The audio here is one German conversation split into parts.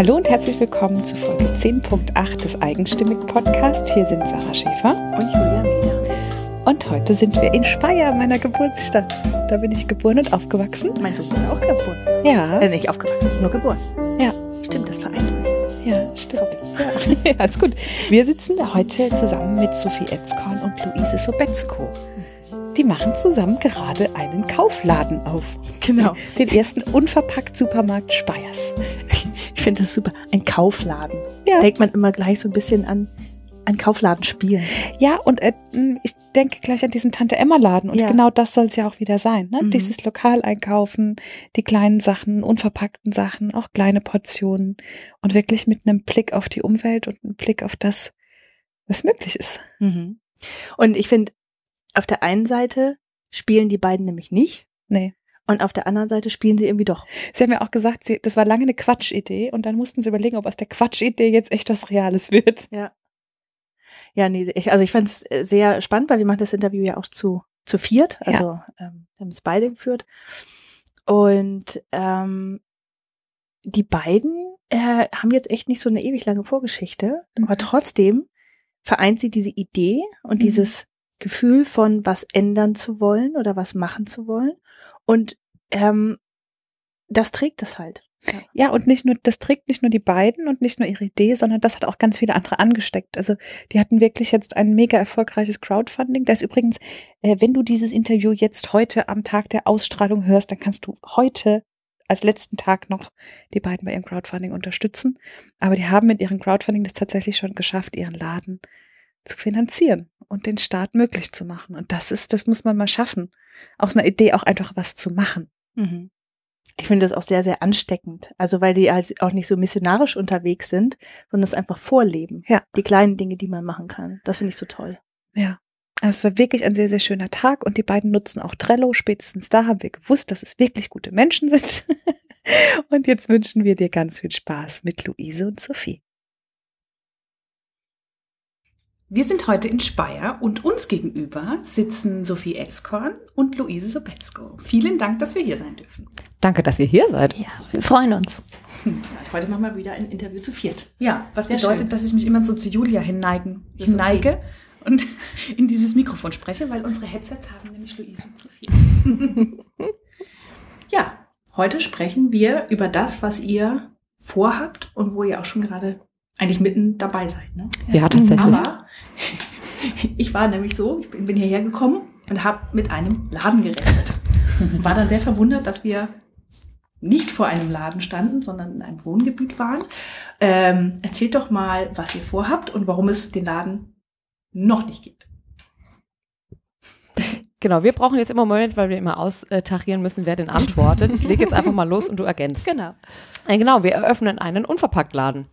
Hallo und herzlich willkommen zu Folge 10.8 des Eigenstimmig Podcast. Hier sind Sarah Schäfer und Julia Mieler. Und heute sind wir in Speyer, meiner Geburtsstadt. Da bin ich geboren und aufgewachsen. Mein Sohn ist auch geboren. Ja. Äh, nicht aufgewachsen, nur geboren. Ja. Stimmt, das vereint uns. Ja, stimmt. Ja. alles gut. Wir sitzen heute zusammen mit Sophie Etzkorn und Luise Sobetzko. Die machen zusammen gerade einen Kaufladen auf. Genau. Den ersten unverpackt Supermarkt Speyers. Ich finde das super. Ein Kaufladen. Ja. Denkt man immer gleich so ein bisschen an, an Kaufladen spielen. Ja, und äh, ich denke gleich an diesen Tante-Emma-Laden. Und Ja. genau das soll es ja auch wieder sein. Ne? Mhm. Dieses Lokaleinkaufen, die kleinen Sachen, unverpackten Sachen, auch kleine Portionen. Und wirklich mit einem Blick auf die Umwelt und einem Blick auf das, was möglich ist. Mhm. Und ich finde, auf der einen Seite spielen die beiden nämlich nicht. Nee. Und auf der anderen Seite spielen sie irgendwie doch. Sie haben ja auch gesagt, sie, das war lange eine Quatschidee. Und dann mussten sie überlegen, ob aus der Quatschidee jetzt echt was Reales wird. Ja. Ja, nee, ich, also ich fand es sehr spannend, weil wir machen das Interview ja auch zu, zu viert. Also ähm, wir haben es beide geführt. Und ähm, die beiden äh, haben jetzt echt nicht so eine ewig lange Vorgeschichte, Mhm. aber trotzdem vereint sie diese Idee und Mhm. dieses Gefühl von was ändern zu wollen oder was machen zu wollen. Und ähm, das trägt es halt. Ja, und nicht nur, das trägt nicht nur die beiden und nicht nur ihre Idee, sondern das hat auch ganz viele andere angesteckt. Also die hatten wirklich jetzt ein mega erfolgreiches Crowdfunding. Da ist übrigens, äh, wenn du dieses Interview jetzt heute am Tag der Ausstrahlung hörst, dann kannst du heute als letzten Tag noch die beiden bei ihrem Crowdfunding unterstützen. Aber die haben mit ihrem Crowdfunding das tatsächlich schon geschafft, ihren Laden zu finanzieren und den Start möglich zu machen. Und das ist, das muss man mal schaffen. Aus einer Idee auch einfach was zu machen. Mhm. Ich finde das auch sehr, sehr ansteckend. Also weil die halt auch nicht so missionarisch unterwegs sind, sondern es einfach vorleben. Ja. Die kleinen Dinge, die man machen kann. Das finde ich so toll. Ja. Also es war wirklich ein sehr, sehr schöner Tag und die beiden nutzen auch Trello. Spätestens da haben wir gewusst, dass es wirklich gute Menschen sind. Und jetzt wünschen wir dir ganz viel Spaß mit Luise und Sophie. Wir sind heute in Speyer und uns gegenüber sitzen Sophie Etzkorn und Luise Sobetzko. Vielen Dank, dass wir hier sein dürfen. Danke, dass ihr hier seid. Ja, wir freuen uns. Heute machen wir wieder ein Interview zu viert. Ja, was Sehr bedeutet, schön. dass ich mich immer so zu Julia hinneigen, hinneige und in dieses Mikrofon spreche, weil unsere Headsets haben nämlich Luise und Sophie. ja, heute sprechen wir über das, was ihr vorhabt und wo ihr auch schon gerade eigentlich mitten dabei seid. Ne? Ja, tatsächlich. Aber ich war nämlich so, ich bin, bin hierher gekommen und habe mit einem Laden gerechnet. War dann sehr verwundert, dass wir nicht vor einem Laden standen, sondern in einem Wohngebiet waren. Ähm, erzählt doch mal, was ihr vorhabt und warum es den Laden noch nicht gibt. Genau, wir brauchen jetzt immer einen Moment, weil wir immer austarieren müssen, wer denn antwortet. Ich lege jetzt einfach mal los und du ergänzt. Genau. Äh, Genau, wir eröffnen einen Unverpacktladen.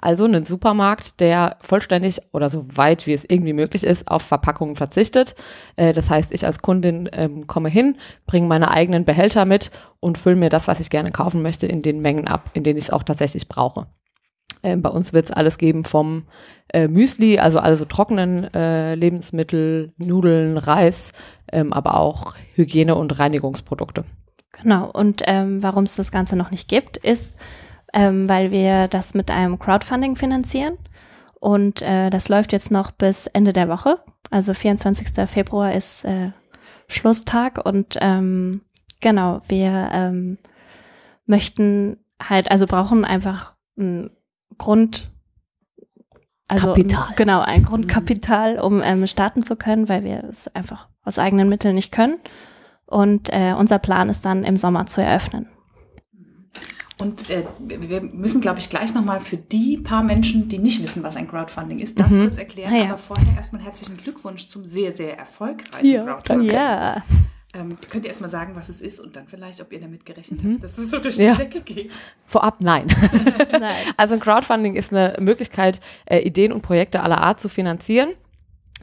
Also einen Supermarkt, der vollständig oder so weit wie es irgendwie möglich ist, auf Verpackungen verzichtet. Äh, Das heißt, ich als Kundin ähm, komme hin, bringe meine eigenen Behälter mit und fülle mir das, was ich gerne kaufen möchte, in den Mengen ab, in denen ich es auch tatsächlich brauche. Ähm, bei uns wird es alles geben vom äh, Müsli, also alle so trockenen äh, Lebensmittel, Nudeln, Reis, ähm, aber auch Hygiene- und Reinigungsprodukte. Genau. Und ähm, warum es das Ganze noch nicht gibt, ist, ähm, weil wir das mit einem Crowdfunding finanzieren. Und äh, das läuft jetzt noch bis Ende der Woche. Also 24. Februar ist äh, Schlusstag. Und ähm, genau, wir ähm, möchten halt, also brauchen einfach ein Grund. Also Kapital. genau, ein Grundkapital, um ähm, starten zu können, weil wir es einfach aus eigenen Mitteln nicht können. Und äh, unser Plan ist dann im Sommer zu eröffnen. Und äh, wir müssen, glaube ich, gleich nochmal für die paar Menschen, die nicht wissen, was ein Crowdfunding ist, das Mhm. kurz erklären. Ah, ja. Aber vorher erstmal herzlichen Glückwunsch zum sehr, sehr erfolgreichen Crowdfunding. Ja. Ähm, ihr könnt ihr erstmal sagen, was es ist und dann vielleicht, ob ihr damit gerechnet Mhm. habt, dass es so durch Ja. die Decke geht. Vorab nein. Nein. Also ein Crowdfunding ist eine Möglichkeit, äh, Ideen und Projekte aller Art zu finanzieren.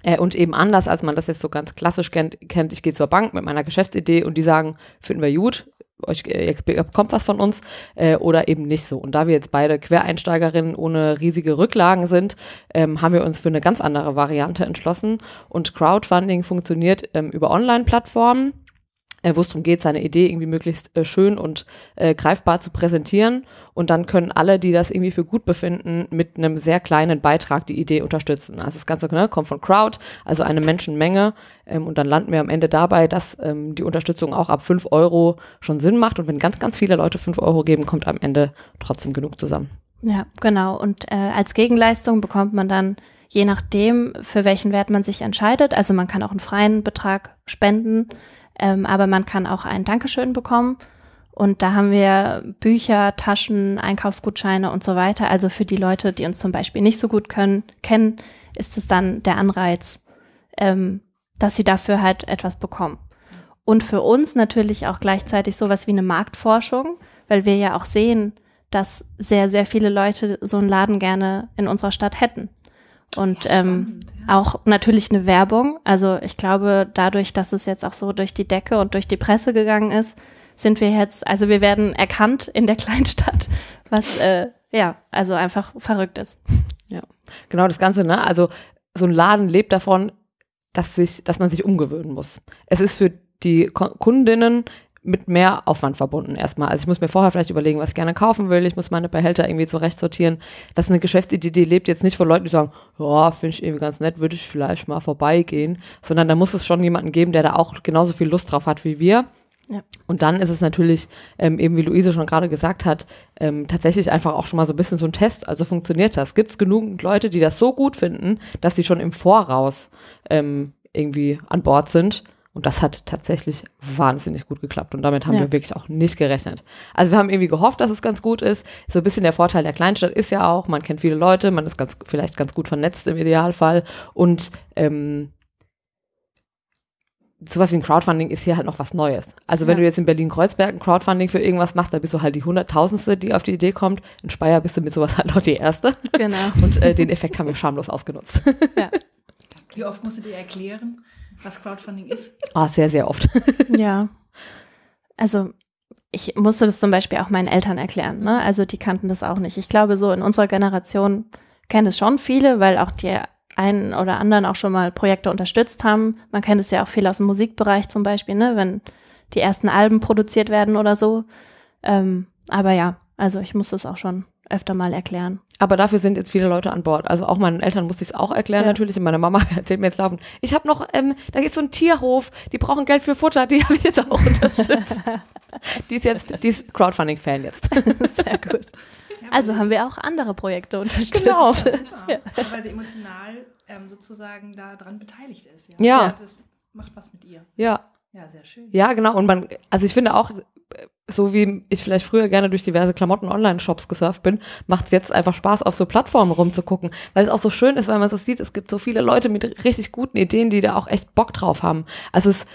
Äh, und eben anders, als man das jetzt so ganz klassisch kennt, kennt ich gehe zur Bank mit meiner Geschäftsidee und die sagen, finden wir gut, euch, äh, ihr bekommt was von uns äh, oder eben nicht so. Und da wir jetzt beide Quereinsteigerinnen ohne riesige Rücklagen sind, ähm, haben wir uns für eine ganz andere Variante entschlossen. Und Crowdfunding funktioniert ähm, über Online-Plattformen. Äh, wo es darum geht, seine Idee irgendwie möglichst äh, schön und äh, greifbar zu präsentieren. Und dann können alle, die das irgendwie für gut befinden, mit einem sehr kleinen Beitrag die Idee unterstützen. Also das Ganze ne, kommt von Crowd, also eine Menschenmenge. Ähm, und dann landen wir am Ende dabei, dass ähm, die Unterstützung auch ab fünf Euro schon Sinn macht. Und wenn ganz, ganz viele Leute fünf Euro geben, kommt am Ende trotzdem genug zusammen. Ja, genau. Und äh, als Gegenleistung bekommt man dann je nachdem, für welchen Wert man sich entscheidet. Also man kann auch einen freien Betrag spenden ähm, aber man kann auch ein Dankeschön bekommen. Und da haben wir Bücher, Taschen, Einkaufsgutscheine und so weiter. Also für die Leute, die uns zum Beispiel nicht so gut können, kennen, ist es dann der Anreiz, ähm, dass sie dafür halt etwas bekommen. Und für uns natürlich auch gleichzeitig sowas wie eine Marktforschung, weil wir ja auch sehen, dass sehr, sehr viele Leute so einen Laden gerne in unserer Stadt hätten. Und ähm, auch natürlich eine Werbung. Also ich glaube, dadurch, dass es jetzt auch so durch die Decke und durch die Presse gegangen ist, sind wir jetzt, also wir werden erkannt in der Kleinstadt, was äh, ja, also einfach verrückt ist. Ja, genau das Ganze, ne? Also so ein Laden lebt davon, dass sich, dass man sich umgewöhnen muss. Es ist für die Kundinnen mit mehr Aufwand verbunden erstmal. Also ich muss mir vorher vielleicht überlegen, was ich gerne kaufen will. Ich muss meine Behälter irgendwie zurecht sortieren. Das ist eine Geschäftsidee, die lebt jetzt nicht von Leuten, die sagen, ja, finde ich irgendwie ganz nett, würde ich vielleicht mal vorbeigehen, sondern da muss es schon jemanden geben, der da auch genauso viel Lust drauf hat wie wir. Ja. Und dann ist es natürlich, ähm, eben wie Luise schon gerade gesagt hat, ähm, tatsächlich einfach auch schon mal so ein bisschen so ein Test. Also funktioniert das? Gibt es genug Leute, die das so gut finden, dass sie schon im Voraus ähm, irgendwie an Bord sind? Und das hat tatsächlich wahnsinnig gut geklappt. Und damit haben ja. wir wirklich auch nicht gerechnet. Also wir haben irgendwie gehofft, dass es ganz gut ist. So ein bisschen der Vorteil der Kleinstadt ist ja auch, man kennt viele Leute, man ist ganz, vielleicht ganz gut vernetzt im Idealfall. Und ähm, sowas wie ein Crowdfunding ist hier halt noch was Neues. Also wenn ja. du jetzt in Berlin-Kreuzberg ein Crowdfunding für irgendwas machst, da bist du halt die Hunderttausendste, die auf die Idee kommt. In Speyer bist du mit sowas halt noch die Erste. Genau. Und äh, den Effekt haben wir schamlos ausgenutzt. Ja. Wie oft musst du dir erklären, was Crowdfunding ist? Ah, sehr, sehr oft. ja. Also ich musste das zum Beispiel auch meinen Eltern erklären. Ne? Also die kannten das auch nicht. Ich glaube, so in unserer Generation kennen es schon viele, weil auch die einen oder anderen auch schon mal Projekte unterstützt haben. Man kennt es ja auch viel aus dem Musikbereich zum Beispiel, ne? wenn die ersten Alben produziert werden oder so. Ähm, aber ja, also ich muss das auch schon öfter mal erklären. Aber dafür sind jetzt viele Leute an Bord. Also auch meinen Eltern musste ich es auch erklären ja. natürlich. Und meine Mama erzählt mir jetzt laufen. Ich habe noch, ähm, da geht so ein Tierhof, die brauchen Geld für Futter, die habe ich jetzt auch unterstützt. die ist jetzt, die ist Crowdfunding-Fan jetzt. Sehr gut. Also haben wir auch andere Projekte unterstützt. Genau. Ja. Weil sie emotional ähm, sozusagen daran beteiligt ist. Ja. ja. Das macht was mit ihr. Ja. Ja, sehr schön. Ja, genau. Und man, also ich finde auch, so wie ich vielleicht früher gerne durch diverse Klamotten-Online-Shops gesurft bin, macht es jetzt einfach Spaß, auf so Plattformen rumzugucken, weil es auch so schön ist, weil man so sieht, es gibt so viele Leute mit richtig guten Ideen, die da auch echt Bock drauf haben. Also es,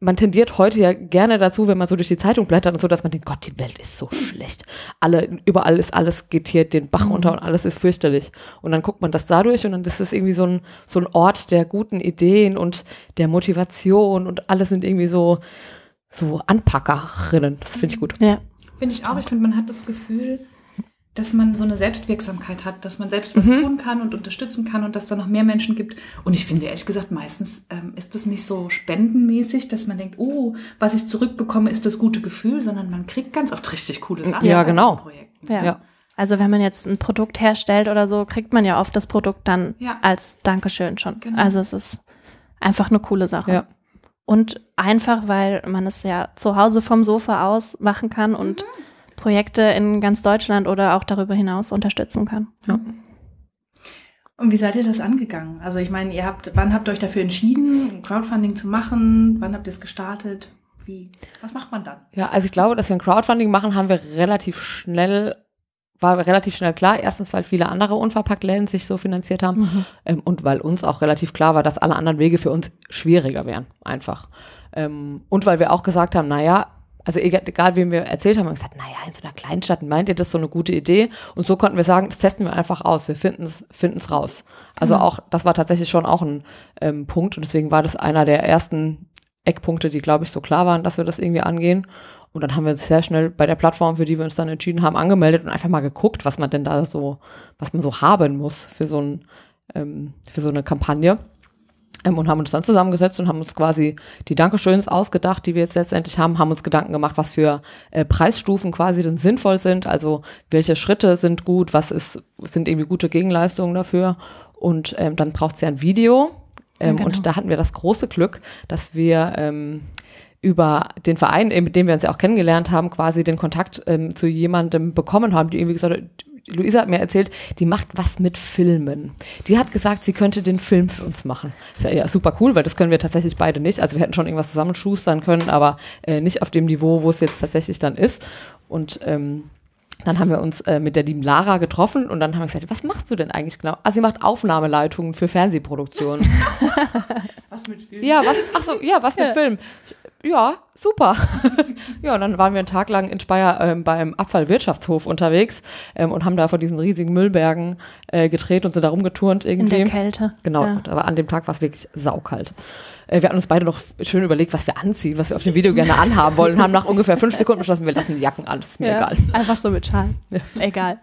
man tendiert heute ja gerne dazu, wenn man so durch die Zeitung blättert und so, dass man denkt, Gott, die Welt ist so schlecht. Alle, überall ist alles geht hier den Bach runter und alles ist fürchterlich. Und dann guckt man das dadurch und dann ist es irgendwie so ein, so ein Ort der guten Ideen und der Motivation und alles sind irgendwie so, so Anpackerinnen. Das finde ich gut. Ja. Finde ich auch. Ich finde, man hat das Gefühl, dass man so eine Selbstwirksamkeit hat, dass man selbst was mhm. tun kann und unterstützen kann und dass da noch mehr Menschen gibt. Und ich finde ehrlich gesagt, meistens ähm, ist das nicht so spendenmäßig, dass man denkt, oh, was ich zurückbekomme, ist das gute Gefühl, sondern man kriegt ganz oft richtig coole Sachen. Ja, genau. Ja. ja. Also wenn man jetzt ein Produkt herstellt oder so, kriegt man ja oft das Produkt dann ja. als Dankeschön schon. Genau. Also es ist einfach eine coole Sache. Ja. Und einfach, weil man es ja zu Hause vom Sofa aus machen kann und mhm. Projekte in ganz Deutschland oder auch darüber hinaus unterstützen kann. Ja. Und wie seid ihr das angegangen? Also ich meine, ihr habt, wann habt ihr euch dafür entschieden, Crowdfunding zu machen? Wann habt ihr es gestartet? Wie? Was macht man dann? Ja, also ich glaube, dass wir ein Crowdfunding machen, haben wir relativ schnell war relativ schnell klar. Erstens, weil viele andere Unverpackt-Läden sich so finanziert haben mhm. ähm, und weil uns auch relativ klar war, dass alle anderen Wege für uns schwieriger wären, einfach. Ähm, und weil wir auch gesagt haben, naja, also egal, egal wem wir erzählt haben, haben wir gesagt, naja, in so einer Kleinstadt meint ihr das so eine gute Idee? Und so konnten wir sagen, das testen wir einfach aus, wir finden es finden's raus. Also mhm. auch, das war tatsächlich schon auch ein ähm, Punkt und deswegen war das einer der ersten Eckpunkte, die, glaube ich, so klar waren, dass wir das irgendwie angehen. Und dann haben wir uns sehr schnell bei der Plattform, für die wir uns dann entschieden haben, angemeldet und einfach mal geguckt, was man denn da so, was man so haben muss für so ein, ähm, für so eine Kampagne. Ähm, und haben uns dann zusammengesetzt und haben uns quasi die Dankeschöns ausgedacht, die wir jetzt letztendlich haben, haben uns Gedanken gemacht, was für äh, Preisstufen quasi denn sinnvoll sind, also welche Schritte sind gut, was ist, sind irgendwie gute Gegenleistungen dafür. Und ähm, dann braucht es ja ein Video. Ähm, Genau. Und da hatten wir das große Glück, dass wir ähm, über den Verein, äh, mit dem wir uns ja auch kennengelernt haben, quasi den Kontakt ähm, zu jemandem bekommen haben, die irgendwie gesagt hat, Luisa hat mir erzählt, die macht was mit Filmen. Die hat gesagt, sie könnte den Film für uns machen. Ist ja, ja super cool, weil das können wir tatsächlich beide nicht. Also wir hätten schon irgendwas zusammenschustern können, aber äh, nicht auf dem Niveau, wo es jetzt tatsächlich dann ist. Und ähm, dann haben wir uns äh, mit der lieben Lara getroffen und dann haben wir gesagt, was machst du denn eigentlich genau? Ah, sie macht Aufnahmeleitungen für Fernsehproduktionen. Was mit Film? Ja, was, ach so, ja, was mit Film? Ja, super. ja, und dann waren wir einen Tag lang in Speyer ähm, beim Abfallwirtschaftshof unterwegs ähm, und haben da vor diesen riesigen Müllbergen äh, gedreht und sind da rumgeturnt In irgendwie. der Kälte. Genau, Ja. aber an dem Tag war es wirklich saukalt. Äh, wir hatten uns beide noch schön überlegt, was wir anziehen, was wir auf dem Video gerne anhaben wollen und haben nach ungefähr fünf Sekunden beschlossen, wir lassen die Jacken an, ist mir Ja. egal. Einfach so mit Schal. Egal.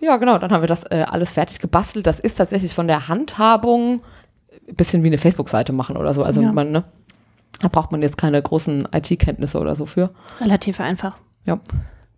Ja, genau, dann haben wir das äh, alles fertig gebastelt. Das ist tatsächlich von der Handhabung ein bisschen wie eine Facebook-Seite machen oder so. Also Ja. man, ne, da braucht man jetzt keine großen IT-Kenntnisse oder so für. Relativ einfach. Ja.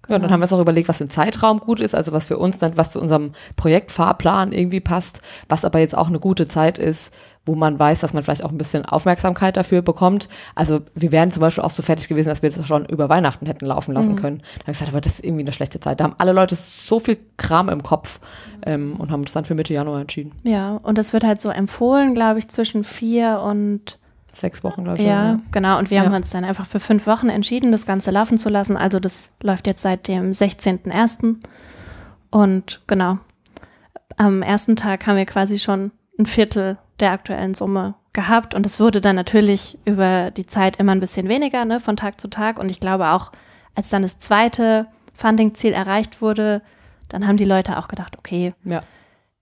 Ja, und dann haben wir uns auch überlegt, was für ein Zeitraum gut ist, also was für uns dann, was zu unserem Projektfahrplan irgendwie passt, was aber jetzt auch eine gute Zeit ist, wo man weiß, dass man vielleicht auch ein bisschen Aufmerksamkeit dafür bekommt. Also wir wären zum Beispiel auch so fertig gewesen, dass wir das schon über Weihnachten hätten laufen lassen können. Dann habe ich gesagt, aber das ist irgendwie eine schlechte Zeit. Da haben alle Leute so viel Kram im Kopf ähm, und haben uns dann für Mitte Januar entschieden. Ja, und das wird halt so empfohlen, glaube ich, zwischen vier und Sechs Wochen, glaube ich. ja, genau. Und wir haben Ja. uns dann einfach für fünf Wochen entschieden, das Ganze laufen zu lassen. Also das läuft jetzt seit dem 16.01. Und genau, am ersten Tag haben wir quasi schon ein Viertel der aktuellen Summe gehabt. Und es wurde dann natürlich über die Zeit immer ein bisschen weniger, ne, von Tag zu Tag. Und ich glaube auch, als dann das zweite Funding-Ziel erreicht wurde, dann haben die Leute auch gedacht, okay, Ja.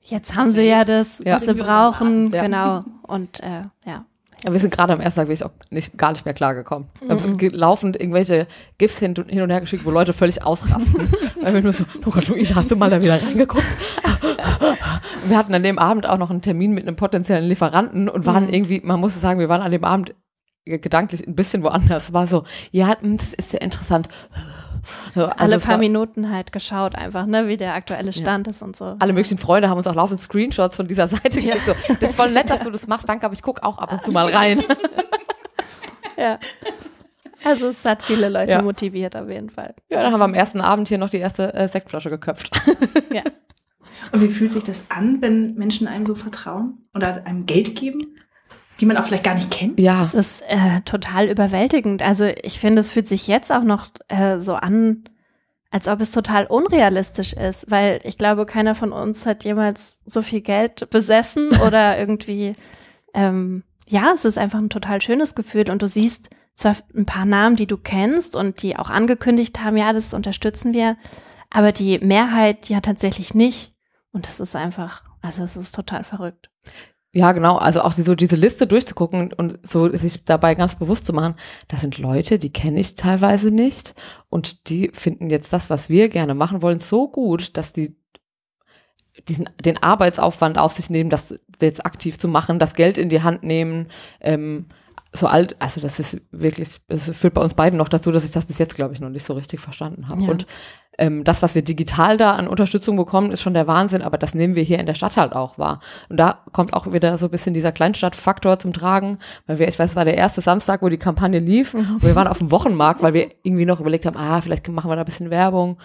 jetzt haben sie ja das, Ja. was sie brauchen. Ja. Genau. Und äh, ja. Aber wir sind gerade am ersten Tag wirklich auch nicht, gar nicht mehr klargekommen. Wir haben ge- laufend irgendwelche GIFs hin, hin und her geschickt, wo Leute völlig ausrasten. weil wir nur so, oh Gott, Luisa, hast du mal da wieder reingeguckt? Wir hatten an dem Abend auch noch einen Termin mit einem potenziellen Lieferanten und waren irgendwie, man muss sagen, wir waren an dem Abend gedanklich ein bisschen woanders. War so, ja, hm, das ist sehr interessant. So, also alle paar war- Minuten halt geschaut einfach, ne, wie der aktuelle Stand ist und so. alle möglichen Freunde haben uns auch laufend Screenshots von dieser Seite geschickt. So, das ist voll nett, dass du das machst, danke, aber ich gucke auch ab und zu mal rein. Ja. Also es hat viele Leute Ja. motiviert auf jeden Fall. Ja, dann haben wir am ersten Abend hier noch die erste äh, Sektflasche geköpft. Ja. Und wie fühlt sich das an, wenn Menschen einem so vertrauen oder einem Geld geben, die man auch vielleicht gar nicht kennt? Ja, Es ist äh, total überwältigend. Also ich finde, es fühlt sich jetzt auch noch äh, so an, als ob es total unrealistisch ist, weil ich glaube, keiner von uns hat jemals so viel Geld besessen oder irgendwie, ähm, ja, es ist einfach ein total schönes Gefühl und du siehst zwar ein paar Namen, die du kennst und die auch angekündigt haben, ja, das unterstützen wir, aber die Mehrheit ja tatsächlich nicht. Und das ist einfach, also es ist total verrückt. Ja, genau. Also auch die, so diese Liste durchzugucken und so sich dabei ganz bewusst zu machen, das sind Leute, die kenne ich teilweise nicht und die finden jetzt das, was wir gerne machen wollen, so gut, dass die diesen den Arbeitsaufwand auf sich nehmen, das jetzt aktiv zu machen, das Geld in die Hand nehmen, ähm, so alt, also das ist wirklich, das führt bei uns beiden noch dazu, dass ich das bis jetzt, glaube ich, noch nicht so richtig verstanden habe. Ja. Und ähm, das, was wir digital da an Unterstützung bekommen, ist schon der Wahnsinn, aber das nehmen wir hier in der Stadt halt auch wahr. Und da kommt auch wieder so ein bisschen dieser Kleinstadtfaktor zum Tragen, weil wir, ich weiß, es war der erste Samstag, wo die Kampagne lief und wir waren auf dem Wochenmarkt, weil wir irgendwie noch überlegt haben, ah, vielleicht machen wir da ein bisschen Werbung.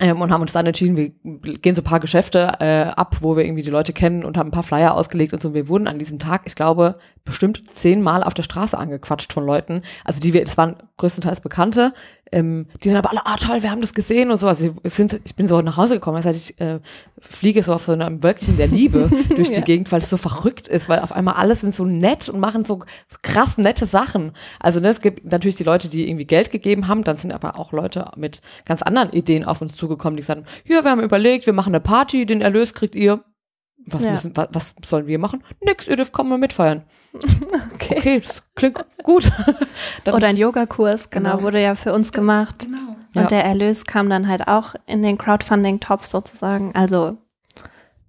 Ähm, und haben uns dann entschieden, wir gehen so ein paar Geschäfte äh, ab, wo wir irgendwie die Leute kennen und haben ein paar Flyer ausgelegt und so. Wir wurden an diesem Tag, ich glaube, bestimmt zehnmal auf der Straße angequatscht von Leuten. Also die wir, das waren größtenteils Bekannte, ähm, die dann aber alle, ah toll, wir haben das gesehen und so. Also wir sind, ich bin so nach Hause gekommen, das heißt, ich äh, fliege so auf so einem Wölkchen der Liebe durch die Ja. Gegend, weil es so verrückt ist, weil auf einmal alle sind so nett und machen so krass nette Sachen. Also ne, es gibt natürlich die Leute, die irgendwie Geld gegeben haben, dann sind aber auch Leute mit ganz anderen Ideen auf uns zugekommen, die haben, ja, wir haben überlegt, wir machen eine Party, den Erlös kriegt ihr. Was, Ja. müssen, was, was sollen wir machen? Nix, ihr dürft kommen und mitfeiern. Okay, das klingt gut. Dann- Oder ein Yogakurs, genau, Genau. wurde ja für uns gemacht. Genau. Ja. Und der Erlös kam dann halt auch in den Crowdfunding-Topf sozusagen. Also,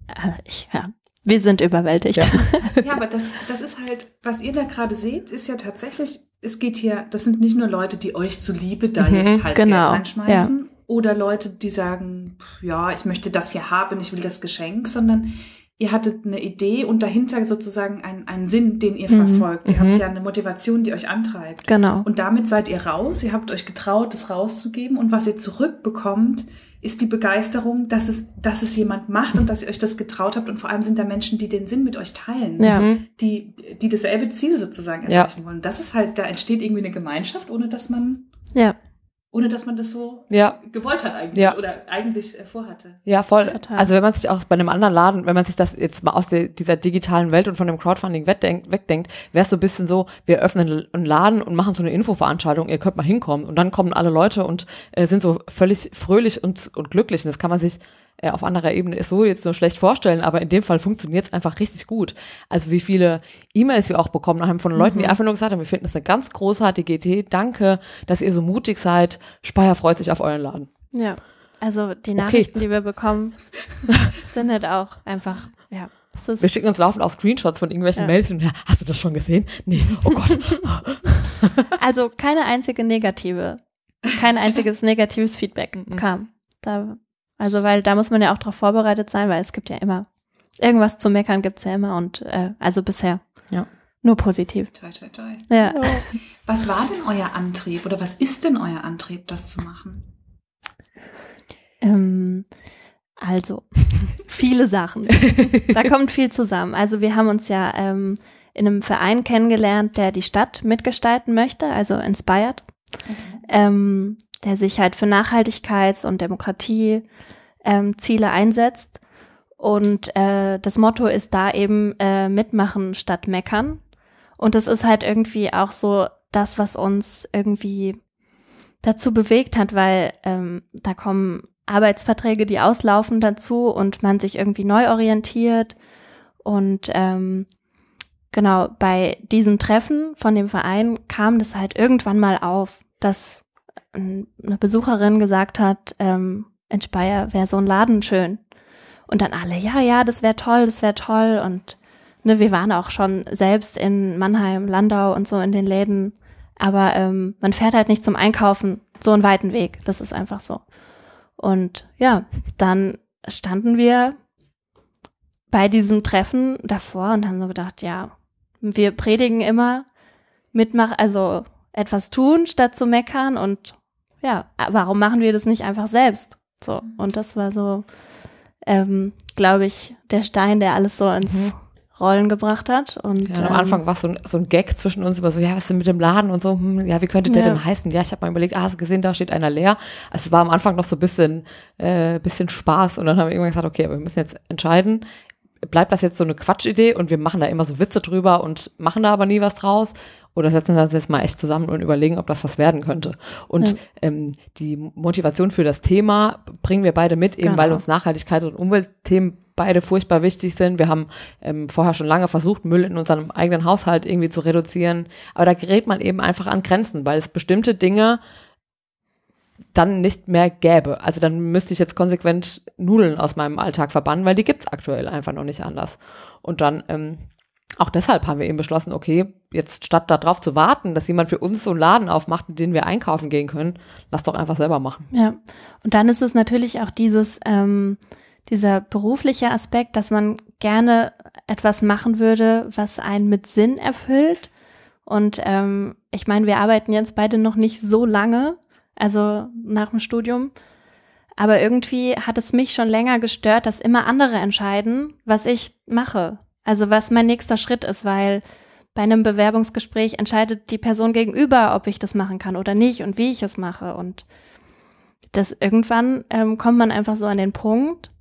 äh, ich, ja, Wir sind überwältigt. Ja. Ja, aber das, das ist halt, was ihr da gerade seht, ist ja tatsächlich, es geht hier, das sind nicht nur Leute, die euch zuliebe da Mhm, jetzt halt genau, Geld reinschmeißen oder Leute, die sagen, ja, ich möchte das hier haben, ich will das Geschenk, sondern ihr hattet eine Idee und dahinter sozusagen einen, einen Sinn, den ihr Mhm, verfolgt. Ihr mhm. habt ja eine Motivation, die euch antreibt. Genau. Und damit seid ihr raus, ihr habt euch getraut, das rauszugeben und was ihr zurückbekommt, ist die Begeisterung, dass es, dass es jemand macht und dass ihr euch das getraut habt und vor allem sind da Menschen, die den Sinn mit euch teilen Ja. Mhm. die, die dasselbe Ziel sozusagen Ja. erreichen wollen. Das ist halt, da entsteht irgendwie eine Gemeinschaft, ohne dass man, Ja. Ohne dass man das so Ja, gewollt hat eigentlich Ja. oder eigentlich äh, vorhatte. Ja, voll. Total. Also wenn man sich auch bei einem anderen Laden, wenn man sich das jetzt mal aus der, dieser digitalen Welt und von dem Crowdfunding wegdenkt, wegdenkt wäre es so ein bisschen so, wir öffnen einen Laden und machen so eine Infoveranstaltung, ihr könnt mal hinkommen und dann kommen alle Leute und äh, sind so völlig fröhlich und, und glücklich und das kann man sich äh, auf anderer Ebene ist so jetzt nur schlecht vorstellen, aber in dem Fall funktioniert es einfach richtig gut. Also wie viele E-Mails wir auch bekommen haben von Leuten, die einfach nur gesagt haben, wir finden das eine ganz großartige Idee, danke, dass ihr so mutig seid, Speyer freut sich auf euren Laden. Ja. Also die Nachrichten, die wir bekommen, sind halt auch einfach, ja. Wir schicken uns laufend auch Screenshots von irgendwelchen Ja. Mails und ja, hast du das schon gesehen? Nee, oh Gott. also keine einzige negative, kein einziges negatives Feedback Mhm. kam. Da, also weil da muss man ja auch darauf vorbereitet sein, weil es gibt ja immer irgendwas zu meckern gibt's ja immer und äh, also bisher Ja. nur positiv. Toi, toi, toi. Ja. Was war denn euer Antrieb oder was ist denn euer Antrieb, das zu machen? Ähm, also, viele Sachen. da kommt viel zusammen. Also wir haben uns ja ähm, in einem Verein kennengelernt, der die Stadt mitgestalten möchte, also Inspired, ähm, der sich halt für Nachhaltigkeits- und Demokratie ähm, Ziele einsetzt. Und äh, das Motto ist da eben äh, mitmachen statt meckern. Und das ist halt irgendwie auch so das, was uns irgendwie dazu bewegt hat, weil ähm, da kommen Arbeitsverträge, die auslaufen dazu und man sich irgendwie neu orientiert. Und ähm, genau, bei diesen Treffen von dem Verein kam das halt irgendwann mal auf, dass eine Besucherin gesagt hat, ähm, in Speyer wäre so ein Laden schön. Und dann alle, ja, ja, das wäre toll, das wäre toll. Und ne, wir waren auch schon selbst in Mannheim, Landau und so in den Läden. Aber ähm, man fährt halt nicht zum Einkaufen so einen weiten Weg. Das ist einfach so. Und ja, dann standen wir bei diesem Treffen davor und haben so gedacht, ja, wir predigen immer mitmach, also etwas tun statt zu meckern und ja, warum machen wir das nicht einfach selbst? So, und das war so, ähm, glaube ich, der Stein, der alles so ins Mhm. Rollen gebracht hat. Und Ja, am ähm, Anfang war es so ein, so ein Gag zwischen uns über so, ja, was ist denn mit dem Laden und so, hm, ja, wie könnte der Ja. denn heißen? Ja, ich habe mal überlegt, ah, hast du gesehen, da steht einer leer. Also es war am Anfang noch so ein bisschen, äh, bisschen Spaß und dann haben wir irgendwann gesagt, okay, aber wir müssen jetzt entscheiden, bleibt das jetzt so eine Quatschidee und wir machen da immer so Witze drüber und machen da aber nie was draus? Oder setzen wir uns jetzt mal echt zusammen und überlegen, ob das was werden könnte. Und Ja. ähm, die Motivation für das Thema bringen wir beide mit, eben Genau. weil uns Nachhaltigkeit und Umweltthemen beide furchtbar wichtig sind. Wir haben ähm, vorher schon lange versucht, Müll in unserem eigenen Haushalt irgendwie zu reduzieren. Aber da gerät man eben einfach an Grenzen, weil es bestimmte Dinge dann nicht mehr gäbe. Also dann müsste ich jetzt konsequent Nudeln aus meinem Alltag verbannen, weil die gibt's aktuell einfach noch nicht anders. Und dann ähm, auch deshalb haben wir eben beschlossen, okay, jetzt statt darauf zu warten, dass jemand für uns so einen Laden aufmacht, in den wir einkaufen gehen können, lass doch einfach selber machen. Ja, und dann ist es natürlich auch dieses, ähm, dieser berufliche Aspekt, dass man gerne etwas machen würde, was einen mit Sinn erfüllt. Und ähm, ich meine, wir arbeiten jetzt beide noch nicht so lange, also nach dem Studium. Aber irgendwie hat es mich schon länger gestört, dass immer andere entscheiden, was ich mache. Also was mein nächster Schritt ist, weil bei einem Bewerbungsgespräch entscheidet die Person gegenüber, ob ich das machen kann oder nicht und wie ich es mache. Und das irgendwann ähm, kommt man einfach so an den Punkt,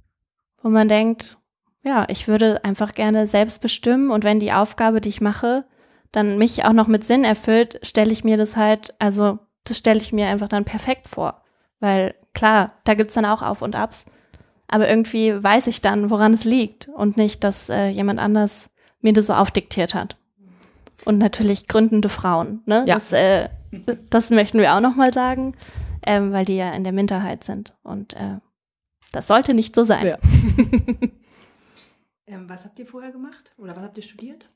wo man denkt, ja, ich würde einfach gerne selbst bestimmen und wenn die Aufgabe, die ich mache, dann mich auch noch mit Sinn erfüllt, stelle ich mir das halt, also das stelle ich mir einfach dann perfekt vor. Weil klar, da gibt's dann auch Auf und Abs, aber irgendwie weiß ich dann, woran es liegt und nicht, dass äh, jemand anders mir das so aufdiktiert hat. Und natürlich gründende Frauen, ne? Ja. Das, äh, das möchten wir auch nochmal sagen, ähm, weil die ja in der Minderheit sind. Und äh, das sollte nicht so sein. Ja. Ähm, was habt ihr vorher gemacht oder was habt ihr studiert?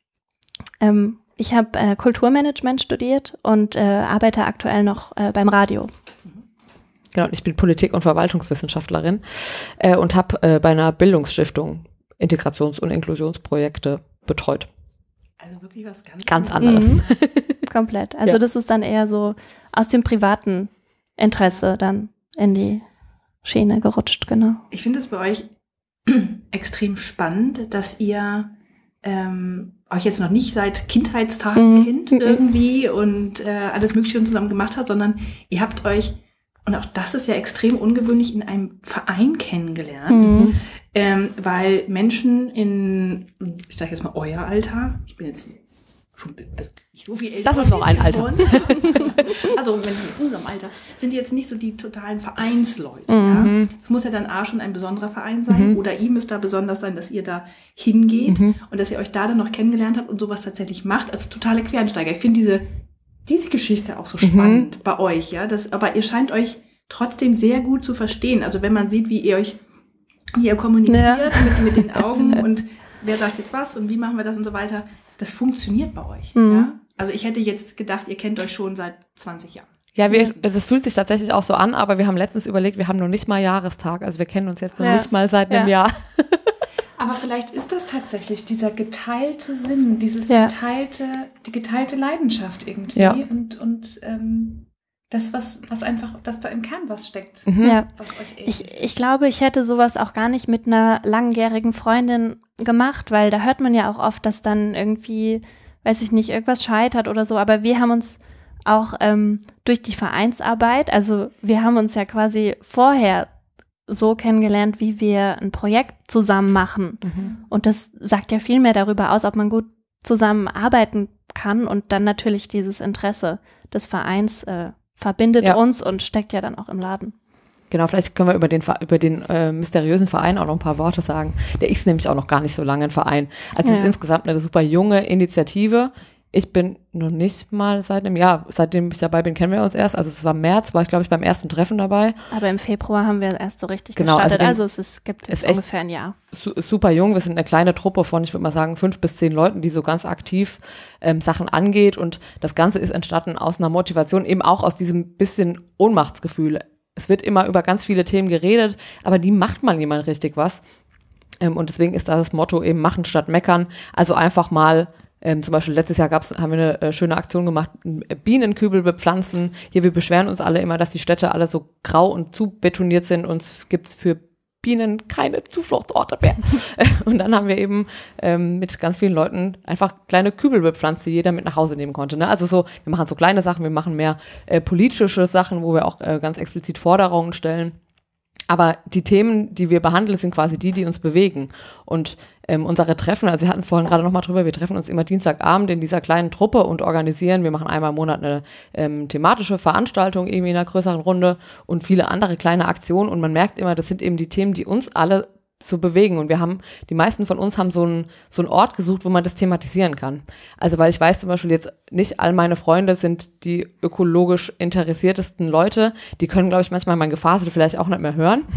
Ähm, ich habe äh, Kulturmanagement studiert und äh, arbeite aktuell noch äh, beim Radio. Genau, ich bin Politik- und Verwaltungswissenschaftlerin äh, und habe äh, bei einer Bildungsstiftung Integrations- und Inklusionsprojekte betreut. Also wirklich was ganz, Ganz anderes. Mhm. Komplett. Also Ja. das ist dann eher so aus dem privaten Interesse dann in die Schiene gerutscht, genau. Ich finde es bei euch extrem spannend, dass ihr ähm, euch jetzt noch nicht seit Kindheitstagen Mhm. kennt irgendwie und äh, alles Mögliche zusammen gemacht habt, sondern ihr habt euch, und auch das ist ja extrem ungewöhnlich, in einem Verein kennengelernt. Mhm. Ähm, weil Menschen in, ich sage jetzt mal euer Alter, ich bin jetzt schon also nicht so viel älter. Das ist noch ein Alter. also wenn in unserem Alter sind die jetzt nicht so die totalen Vereinsleute. Mhm. Ja? Es muss ja dann A schon ein besonderer Verein sein oder ihr müsst da besonders sein, dass ihr da hingeht Mhm. und dass ihr euch da dann noch kennengelernt habt und sowas tatsächlich macht. Also totale Quereinsteiger. Ich finde diese, diese Geschichte auch so Mhm. spannend bei euch, ja. Das, aber ihr scheint euch trotzdem sehr gut zu verstehen. Also wenn man sieht, wie ihr euch wie ihr kommuniziert Ja. mit, mit den Augen und wer sagt jetzt was und wie machen wir das und so weiter. Das funktioniert bei euch. Mhm. Ja? Also ich hätte jetzt gedacht, ihr kennt euch schon seit 20 Jahren. Ja, wir, es, es fühlt sich tatsächlich auch so an, aber wir haben letztens überlegt, wir haben noch nicht mal Jahrestag. Also wir kennen uns jetzt noch Ja. nicht mal seit einem Ja. Jahr. Aber vielleicht ist das tatsächlich dieser geteilte Sinn, dieses Ja. geteilte, die geteilte Leidenschaft irgendwie Ja. und, und ähm, das, was, was einfach, dass da im Kern was steckt, Mhm. Ja. was euch ähnlich Ich, ist. ich glaube, ich hätte sowas auch gar nicht mit einer langjährigen Freundin gemacht, weil da hört man ja auch oft, dass dann irgendwie, weiß ich nicht, irgendwas scheitert oder so. Aber wir haben uns auch ähm, durch die Vereinsarbeit, also wir haben uns ja quasi vorher so kennengelernt, wie wir ein Projekt zusammen machen. Und das sagt ja viel mehr darüber aus, ob man gut zusammenarbeiten kann und dann natürlich dieses Interesse des Vereins äh, verbindet Ja. uns und steckt ja dann auch im Laden. Genau, vielleicht können wir über den, über den äh, mysteriösen Verein auch noch ein paar Worte sagen. Der ist nämlich auch noch gar nicht so lange ein Verein. Also es Ja. ist insgesamt eine super junge Initiative. Ich bin noch nicht mal seit einem Jahr, seitdem ich dabei bin, kennen wir uns erst. Also es war März, war ich glaube ich beim ersten Treffen dabei. Aber im Februar haben wir erst so richtig Genau, gestartet. also Also, es ist, gibt jetzt ungefähr ein Jahr. Su super jung. Wir sind eine kleine Truppe von, ich würde mal sagen, fünf bis zehn Leuten, die so ganz aktiv ähm, Sachen angeht. Und das Ganze ist entstanden aus einer Motivation, eben auch aus diesem bisschen Ohnmachtsgefühl. Es wird immer über ganz viele Themen geredet, aber die macht mal jemand richtig was. Ähm, und deswegen ist da das Motto eben machen statt meckern. Also einfach mal, ähm, zum Beispiel letztes Jahr gab's, haben wir eine äh, schöne Aktion gemacht, einen Bienenkübel bepflanzen. Hier, wir beschweren uns alle immer, dass die Städte alle so grau und zu betoniert sind. Uns gibt's für Bienen keine Zufluchtsorte mehr. und dann haben wir eben ähm, mit ganz vielen Leuten einfach kleine Kübel bepflanzt, die jeder mit nach Hause nehmen konnte. Ne? Also so, wir machen so kleine Sachen, wir machen mehr äh, politische Sachen, wo wir auch äh, ganz explizit Forderungen stellen. Aber die Themen, die wir behandeln, sind quasi die, die uns bewegen. Und ähm, unsere Treffen, also wir hatten vorhin gerade nochmal drüber, wir treffen uns immer Dienstagabend in dieser kleinen Truppe und organisieren. Wir machen einmal im Monat eine ähm, thematische Veranstaltung irgendwie in einer größeren Runde und viele andere kleine Aktionen. Und man merkt immer, das sind eben die Themen, die uns alle so bewegen. Und wir haben, die meisten von uns haben so einen, so einen Ort gesucht, wo man das thematisieren kann. Also weil ich weiß zum Beispiel jetzt, nicht all meine Freunde sind die ökologisch interessiertesten Leute. Die können, glaube ich, manchmal mein Gefasel vielleicht auch nicht mehr hören.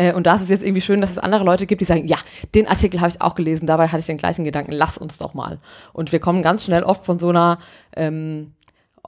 Äh, Und da ist es jetzt irgendwie schön, dass es andere Leute gibt, die sagen, ja, den Artikel habe ich auch gelesen, dabei hatte ich den gleichen Gedanken, lass uns doch mal. Und wir kommen ganz schnell oft von so einer, ähm,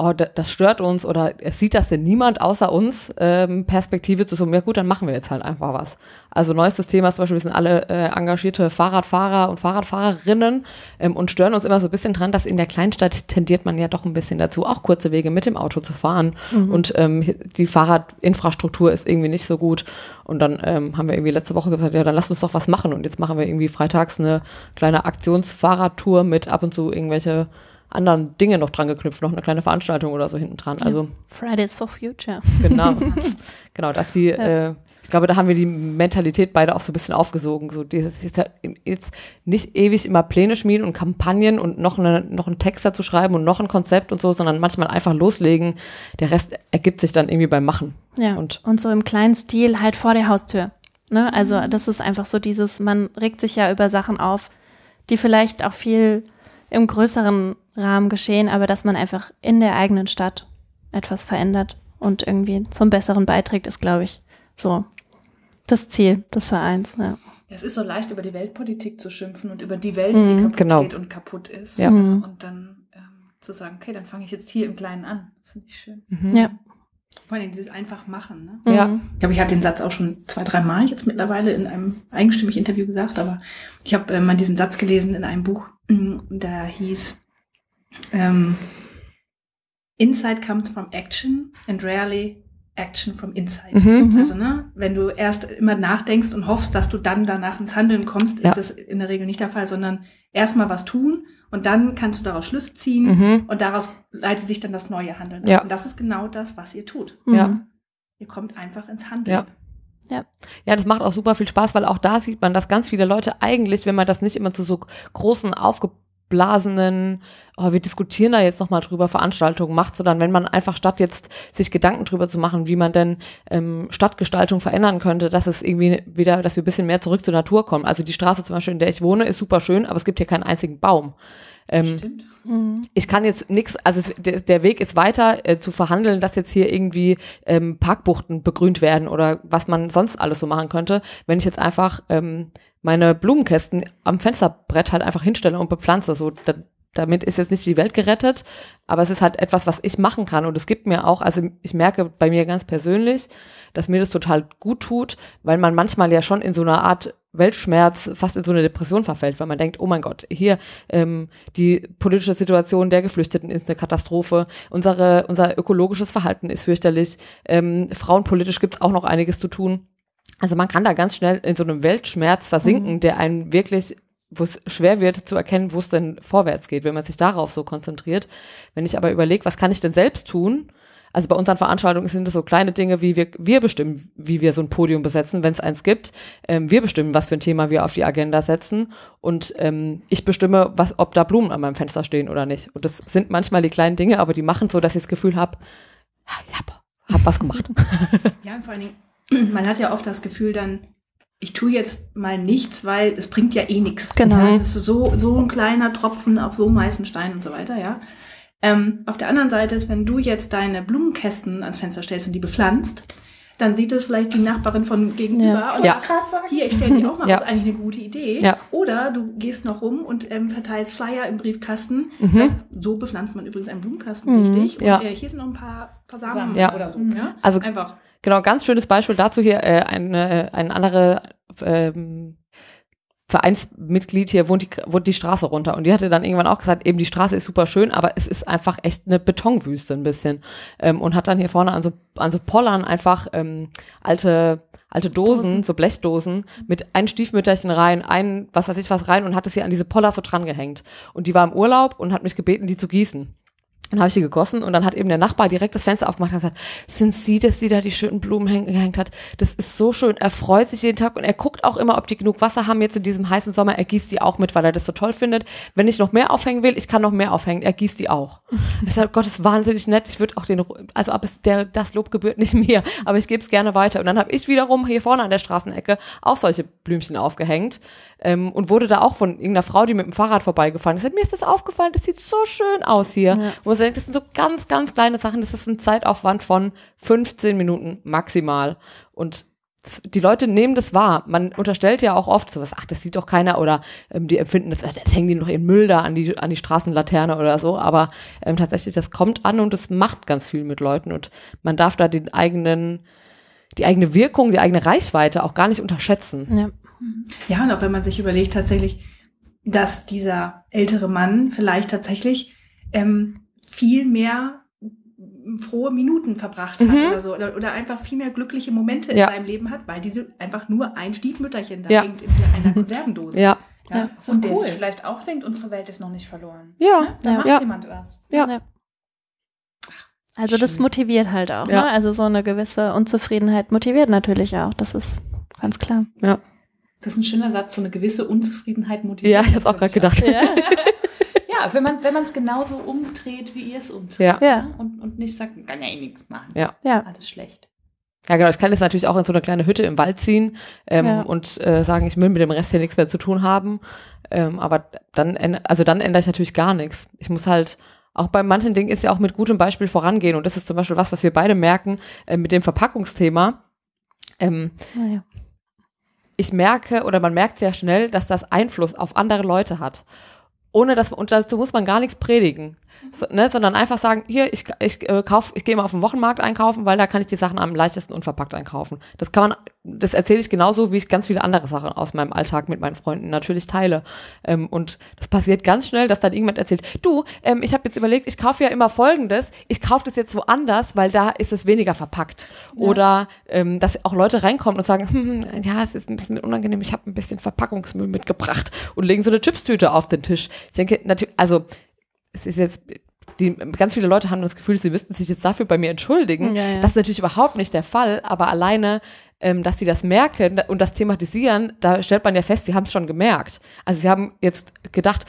oh, da- das stört uns oder es sieht das denn niemand außer uns, ähm, Perspektive zu so, ja gut, dann machen wir jetzt halt einfach was. Also neuestes Thema ist zum Beispiel, wir sind alle äh, engagierte Fahrradfahrer und Fahrradfahrerinnen ähm, und stören uns immer so ein bisschen dran, dass in der Kleinstadt tendiert man ja doch ein bisschen dazu, auch kurze Wege mit dem Auto zu fahren. Und ähm, die Fahrradinfrastruktur ist irgendwie nicht so gut. Und dann ähm, haben wir irgendwie letzte Woche gesagt, ja, dann lass uns doch was machen. Und jetzt machen wir irgendwie freitags eine kleine Aktionsfahrradtour mit ab und zu irgendwelche anderen Dinge noch dran geknüpft, noch eine kleine Veranstaltung oder so hinten dran. Also Fridays for Future. genau, genau, dass die, äh, ich glaube, da haben wir die Mentalität beide auch so ein bisschen aufgesogen. So, dieses jetzt, jetzt nicht ewig immer Pläne schmieden und Kampagnen und noch, eine, noch einen Text dazu schreiben und noch ein Konzept und so, sondern manchmal einfach loslegen. Der Rest ergibt sich dann irgendwie beim Machen. Ja. Und- Und, so im kleinen Stil halt vor der Haustür. Ne? Also das ist einfach so dieses, man regt sich ja über Sachen auf, die vielleicht auch viel im größeren Rahmen geschehen, aber dass man einfach in der eigenen Stadt etwas verändert und irgendwie zum Besseren beiträgt, ist, glaube ich, so Das Ziel des Vereins, ja. Es ist so leicht, über die Weltpolitik zu schimpfen und über die Welt, Mhm, die kaputt genau. geht und kaputt ist. Ja. Mhm. Und dann ähm, zu sagen, okay, dann fange ich jetzt hier im Kleinen an. Das finde ich schön. Mhm. Ja. Vor allem dieses einfach machen. Ne? Ja. Mhm. Ich glaube, ich habe den Satz auch schon zwei, drei Mal jetzt mittlerweile in einem eigenstimmigen Interview gesagt, aber ich habe äh, mal diesen Satz gelesen in einem Buch, mm, da hieß ähm, Insight comes from action and rarely action from inside. Mhm. Also, ne, wenn du erst immer nachdenkst und hoffst, dass du dann danach ins Handeln kommst, ist Ja. das in der Regel nicht der Fall, sondern erstmal was tun und dann kannst du daraus Schlüsse ziehen Mhm. und daraus leitet sich dann das neue Handeln Ja. ab. Und das ist genau das, was ihr tut. Ja. Mhm. Ihr kommt einfach ins Handeln. Ja. Ja, das macht auch super viel Spaß, weil auch da sieht man, dass ganz viele Leute eigentlich, wenn man das nicht immer zu so großen, aufgeblasenen, oh, wir diskutieren da jetzt nochmal drüber, Veranstaltungen macht, sondern wenn man einfach statt jetzt sich Gedanken drüber zu machen, wie man denn ähm, Stadtgestaltung verändern könnte, dass es irgendwie wieder, dass wir ein bisschen mehr zurück zur Natur kommen. Also die Straße zum Beispiel, in der ich wohne, ist super schön, aber es gibt hier keinen einzigen Baum. Ähm, Stimmt. Mhm. ich kann jetzt nichts, also es, der, der Weg ist weiter äh, zu verhandeln, dass jetzt hier irgendwie ähm, Parkbuchten begrünt werden oder was man sonst alles so machen könnte, wenn ich jetzt einfach ähm, meine Blumenkästen am Fensterbrett halt einfach hinstelle und bepflanze. So, da, damit ist jetzt nicht die Welt gerettet, aber es ist halt etwas, was ich machen kann. Und es gibt mir auch, also ich merke bei mir ganz persönlich, dass mir das total gut tut, weil man manchmal ja schon in so einer Art Weltschmerz, fast in so eine Depression verfällt, weil man denkt, oh mein Gott, hier ähm, die politische Situation der Geflüchteten ist eine Katastrophe, unsere, unser ökologisches Verhalten ist fürchterlich, ähm, frauenpolitisch gibt's auch noch einiges zu tun. Also man kann da ganz schnell in so einem Weltschmerz versinken, der einen wirklich wo es schwer wird zu erkennen, wo es denn vorwärts geht, wenn man sich darauf so konzentriert. Wenn ich aber überlege, was kann ich denn selbst tun? Also bei unseren Veranstaltungen sind es so kleine Dinge, wie wir, wir bestimmen, wie wir so ein Podium besetzen, wenn es eins gibt. Ähm, wir bestimmen, was für ein Thema wir auf die Agenda setzen. Und ähm, ich bestimme, was, ob da Blumen an meinem Fenster stehen oder nicht. Und das sind manchmal die kleinen Dinge, aber die machen so, dass ich das Gefühl habe, ich hab, hab was gemacht. Ja, und vor allen Dingen, man hat ja oft das Gefühl dann, ich tue jetzt mal nichts, weil es bringt ja eh nichts. Genau. Es ist so, so ein kleiner Tropfen auf so einem heißen Stein und so weiter, ja. Ähm, auf der anderen Seite ist, wenn du jetzt deine Blumenkästen ans Fenster stellst und die bepflanzt, dann sieht es vielleicht die Nachbarin von gegenüber Ja. und Ja. sagt, hier, ich stelle die auch mal, Ja. das ist eigentlich eine gute Idee. Ja. Oder du gehst noch rum und ähm, verteilst Flyer im Briefkasten. Mhm. Das, so bepflanzt man übrigens einen Blumenkasten Mhm. richtig. Und Ja. äh, hier sind noch ein paar Versamen Ja. oder so. Mhm. Ja? Also Einfach. Genau, ganz schönes Beispiel dazu hier, äh, eine, ein andere ähm, Vereinsmitglied hier wohnt die, wohnt die Straße runter. Und die hatte dann irgendwann auch gesagt, eben die Straße ist super schön, aber es ist einfach echt eine Betonwüste ein bisschen. Ähm, und hat dann hier vorne an so, an so Pollern einfach ähm, alte alte Dosen, so Blechdosen mit ein Stiefmütterchen rein, ein was weiß ich was rein und hat es hier an diese Poller so dran gehängt. Und die war im Urlaub und hat mich gebeten, die zu gießen. Dann habe ich die gegossen und dann hat eben der Nachbar direkt das Fenster aufgemacht und gesagt, sind Sie, dass sie da die schönen Blumen häng- gehängt hat? Das ist so schön. Er freut sich jeden Tag und er guckt auch immer, ob die genug Wasser haben jetzt in diesem heißen Sommer. Er gießt die auch mit, weil er das so toll findet. Wenn ich noch mehr aufhängen will, ich kann noch mehr aufhängen. Er gießt die auch. Ich sage, Gott, das ist wahnsinnig nett. Ich würde auch den, also ab es der, das Lob gebührt nicht mir, aber ich gebe es gerne weiter. Und dann habe ich wiederum hier vorne an der Straßenecke auch solche Blümchen aufgehängt ähm, und wurde da auch von irgendeiner Frau, die mit dem Fahrrad vorbeigefahren ist, hat mir ist das aufgefallen, das sieht so schön aus hier. Ja. Wo man so denkt, das sind so ganz, ganz kleine Sachen, das ist ein Zeitaufwand von 15 Minuten maximal. Und das, die Leute nehmen das wahr. Man unterstellt ja auch oft sowas, ach, das sieht doch keiner oder ähm, die empfinden das, äh, das hängen die noch ihren Müll da an die, an die Straßenlaterne oder so. Aber ähm, tatsächlich, das kommt an und das macht ganz viel mit Leuten und man darf da den eigenen, die eigene Wirkung, die eigene Reichweite auch gar nicht unterschätzen. Ja. Ja, und auch wenn man sich überlegt tatsächlich, dass dieser ältere Mann vielleicht tatsächlich ähm, viel mehr frohe Minuten verbracht hat Mhm. oder so oder, oder einfach viel mehr glückliche Momente Ja. in seinem Leben hat, weil diese einfach nur ein Stiefmütterchen da Ja. hängt in einer Konservendose. Ja, Ja, so Und der cool. sich vielleicht auch denkt, unsere Welt ist noch nicht verloren. ja, Da Ja. macht Ja. jemand was. ja. Ja. Also das motiviert halt auch. Ja. Ne? Also so eine gewisse Unzufriedenheit motiviert natürlich auch. Das ist ganz klar. Das ist ein schöner Satz, so eine gewisse Unzufriedenheit motiviert. Ja, ich habe auch gerade gedacht. auch. Ja, wenn man wenn man es genauso umdreht, wie ihr es umdreht. Ja. Ja. ne? Und, und nicht sagt, man kann ja eh nichts machen. Ja. Ja. Alles schlecht. Ja, genau. Ich kann jetzt natürlich auch in so eine kleine Hütte im Wald ziehen ähm, Ja. und äh, sagen, ich will mit dem Rest hier nichts mehr zu tun haben. Ähm, aber dann, also dann ändere ich natürlich gar nichts. Ich muss halt auch bei manchen Dingen ist ja auch mit gutem Beispiel vorangehen. Und das ist zum Beispiel was, was wir beide merken äh, mit dem Verpackungsthema. Ähm, Naja. ich merke oder man merkt sehr schnell, dass das Einfluss auf andere Leute hat. Ohne dass, und dazu muss man gar nichts predigen so, ne, sondern einfach sagen, hier, ich, ich äh, kauf, ich gehe mal auf den Wochenmarkt einkaufen, weil da kann ich die Sachen am leichtesten unverpackt einkaufen. Das kann man, das erzähle ich genauso, wie ich ganz viele andere Sachen aus meinem Alltag mit meinen Freunden natürlich teile. Ähm, und das passiert ganz schnell, dass dann irgendjemand erzählt, du, ähm, ich habe jetzt überlegt, ich kaufe ja immer Folgendes, ich kaufe das jetzt woanders, weil da ist es weniger verpackt. Ja. Oder ähm, dass auch Leute reinkommen und sagen, hm, hm, ja, es ist ein bisschen unangenehm, ich habe ein bisschen Verpackungsmüll mitgebracht und legen so eine Chipstüte auf den Tisch. Ich denke, natürlich, also es ist jetzt, die, ganz viele Leute haben das Gefühl, sie müssten sich jetzt dafür bei mir entschuldigen. Ja, ja. Das ist natürlich überhaupt nicht der Fall, aber alleine, ähm, dass sie das merken und das thematisieren, da stellt man ja fest, sie haben es schon gemerkt. Also sie haben jetzt gedacht,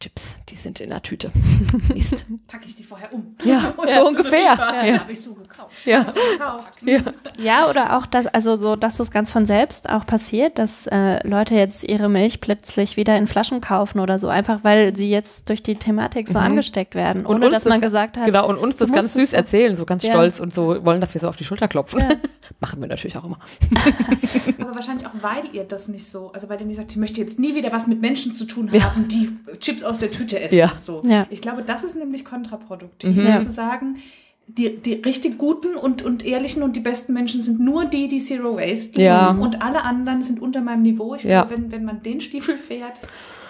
Chips, die sind in der Tüte. Mist. Packe ich die vorher um. Ja, so ungefähr. Ja, ja. habe ich so gekauft. Ja. So gekauft. Ja. ja, oder auch, dass, also so, dass das ganz von selbst auch passiert, dass äh, Leute jetzt ihre Milch plötzlich wieder in Flaschen kaufen oder so, einfach weil sie jetzt durch die Thematik so mhm. angesteckt werden, ohne dass man gesagt hat. Genau, und uns das ganz süß so. erzählen, so ganz ja. stolz und so wollen, dass wir so auf die Schulter klopfen. Ja. Machen wir natürlich auch immer. Aber wahrscheinlich auch, weil ihr das nicht so, also weil ihr nicht sagt, ich möchte jetzt nie wieder was mit Menschen zu tun haben, die Chips aus der Tüte essen. Ja. So. Ja. Ich glaube, das ist nämlich kontraproduktiv, mhm. zu sagen, die, die richtig guten und, und ehrlichen und die besten Menschen sind nur die, die Zero Waste ja. und alle anderen sind unter meinem Niveau. Ich ja. glaube, wenn, wenn man den Stiefel fährt,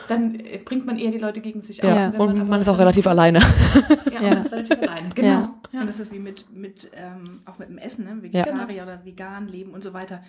dann äh, bringt man eher die Leute gegen sich ja. auf. Und man, man ist auch relativ alleine. Ja, man ist relativ alleine, genau. Ja. Und das ist wie mit, mit ähm, auch mit dem Essen, ne? Vegetarier oder vegan leben und so weiter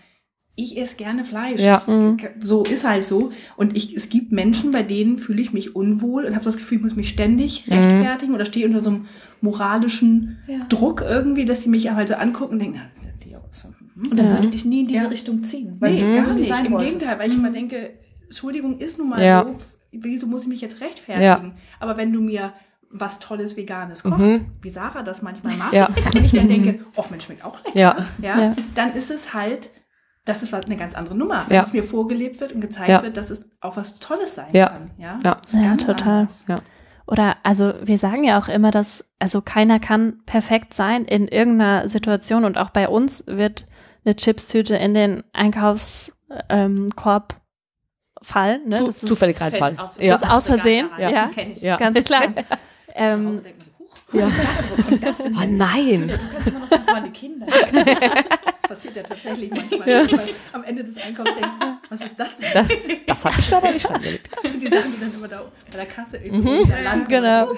ich esse gerne Fleisch. Ja. Mhm. So ist halt so. Und ich, es gibt Menschen, bei denen fühle ich mich unwohl und habe das Gefühl, ich muss mich ständig mhm. rechtfertigen oder stehe unter so einem moralischen ja. Druck irgendwie, dass sie mich halt so angucken und denken, ah, das ist die aus. Mhm. Und das ja. würde dich nie in diese ja. Richtung ziehen. Weil nee, gar nicht. Im Gegenteil, weil ich immer denke, Entschuldigung ist nun mal ja. so, wieso muss ich mich jetzt rechtfertigen? Aber wenn du mir was Tolles Veganes kochst, mhm. wie Sarah das manchmal macht, ja. und ich dann denke, oh Mensch, schmeckt auch lecker, ja. Ja, dann ist es halt das ist eine ganz andere Nummer, wenn ja. es mir vorgelebt wird und gezeigt ja. wird, dass es auch was Tolles sein ja. kann. Ja, ja. ja total. Ja. Oder also wir sagen ja auch immer, dass also keiner kann perfekt sein in irgendeiner Situation und auch bei uns wird eine Chipstüte in den Einkaufskorb ähm, fallen. Ne? Das Zufällig reinfallen. Aus, ja. Das aus Versehen. Ja, ja. Das ich. Ja. ganz klar. ähm, ja. Das denn? Oh nein. du kannst immer noch sagen, das waren die Kinder. Das passiert ja tatsächlich manchmal. Ja. Am Ende des Einkaufs denken, was ist das denn? Das, das habe ich da aber nicht reingelegt. Das sind die Sachen, die dann immer da bei der Kasse irgendwo mhm. landen. Genau.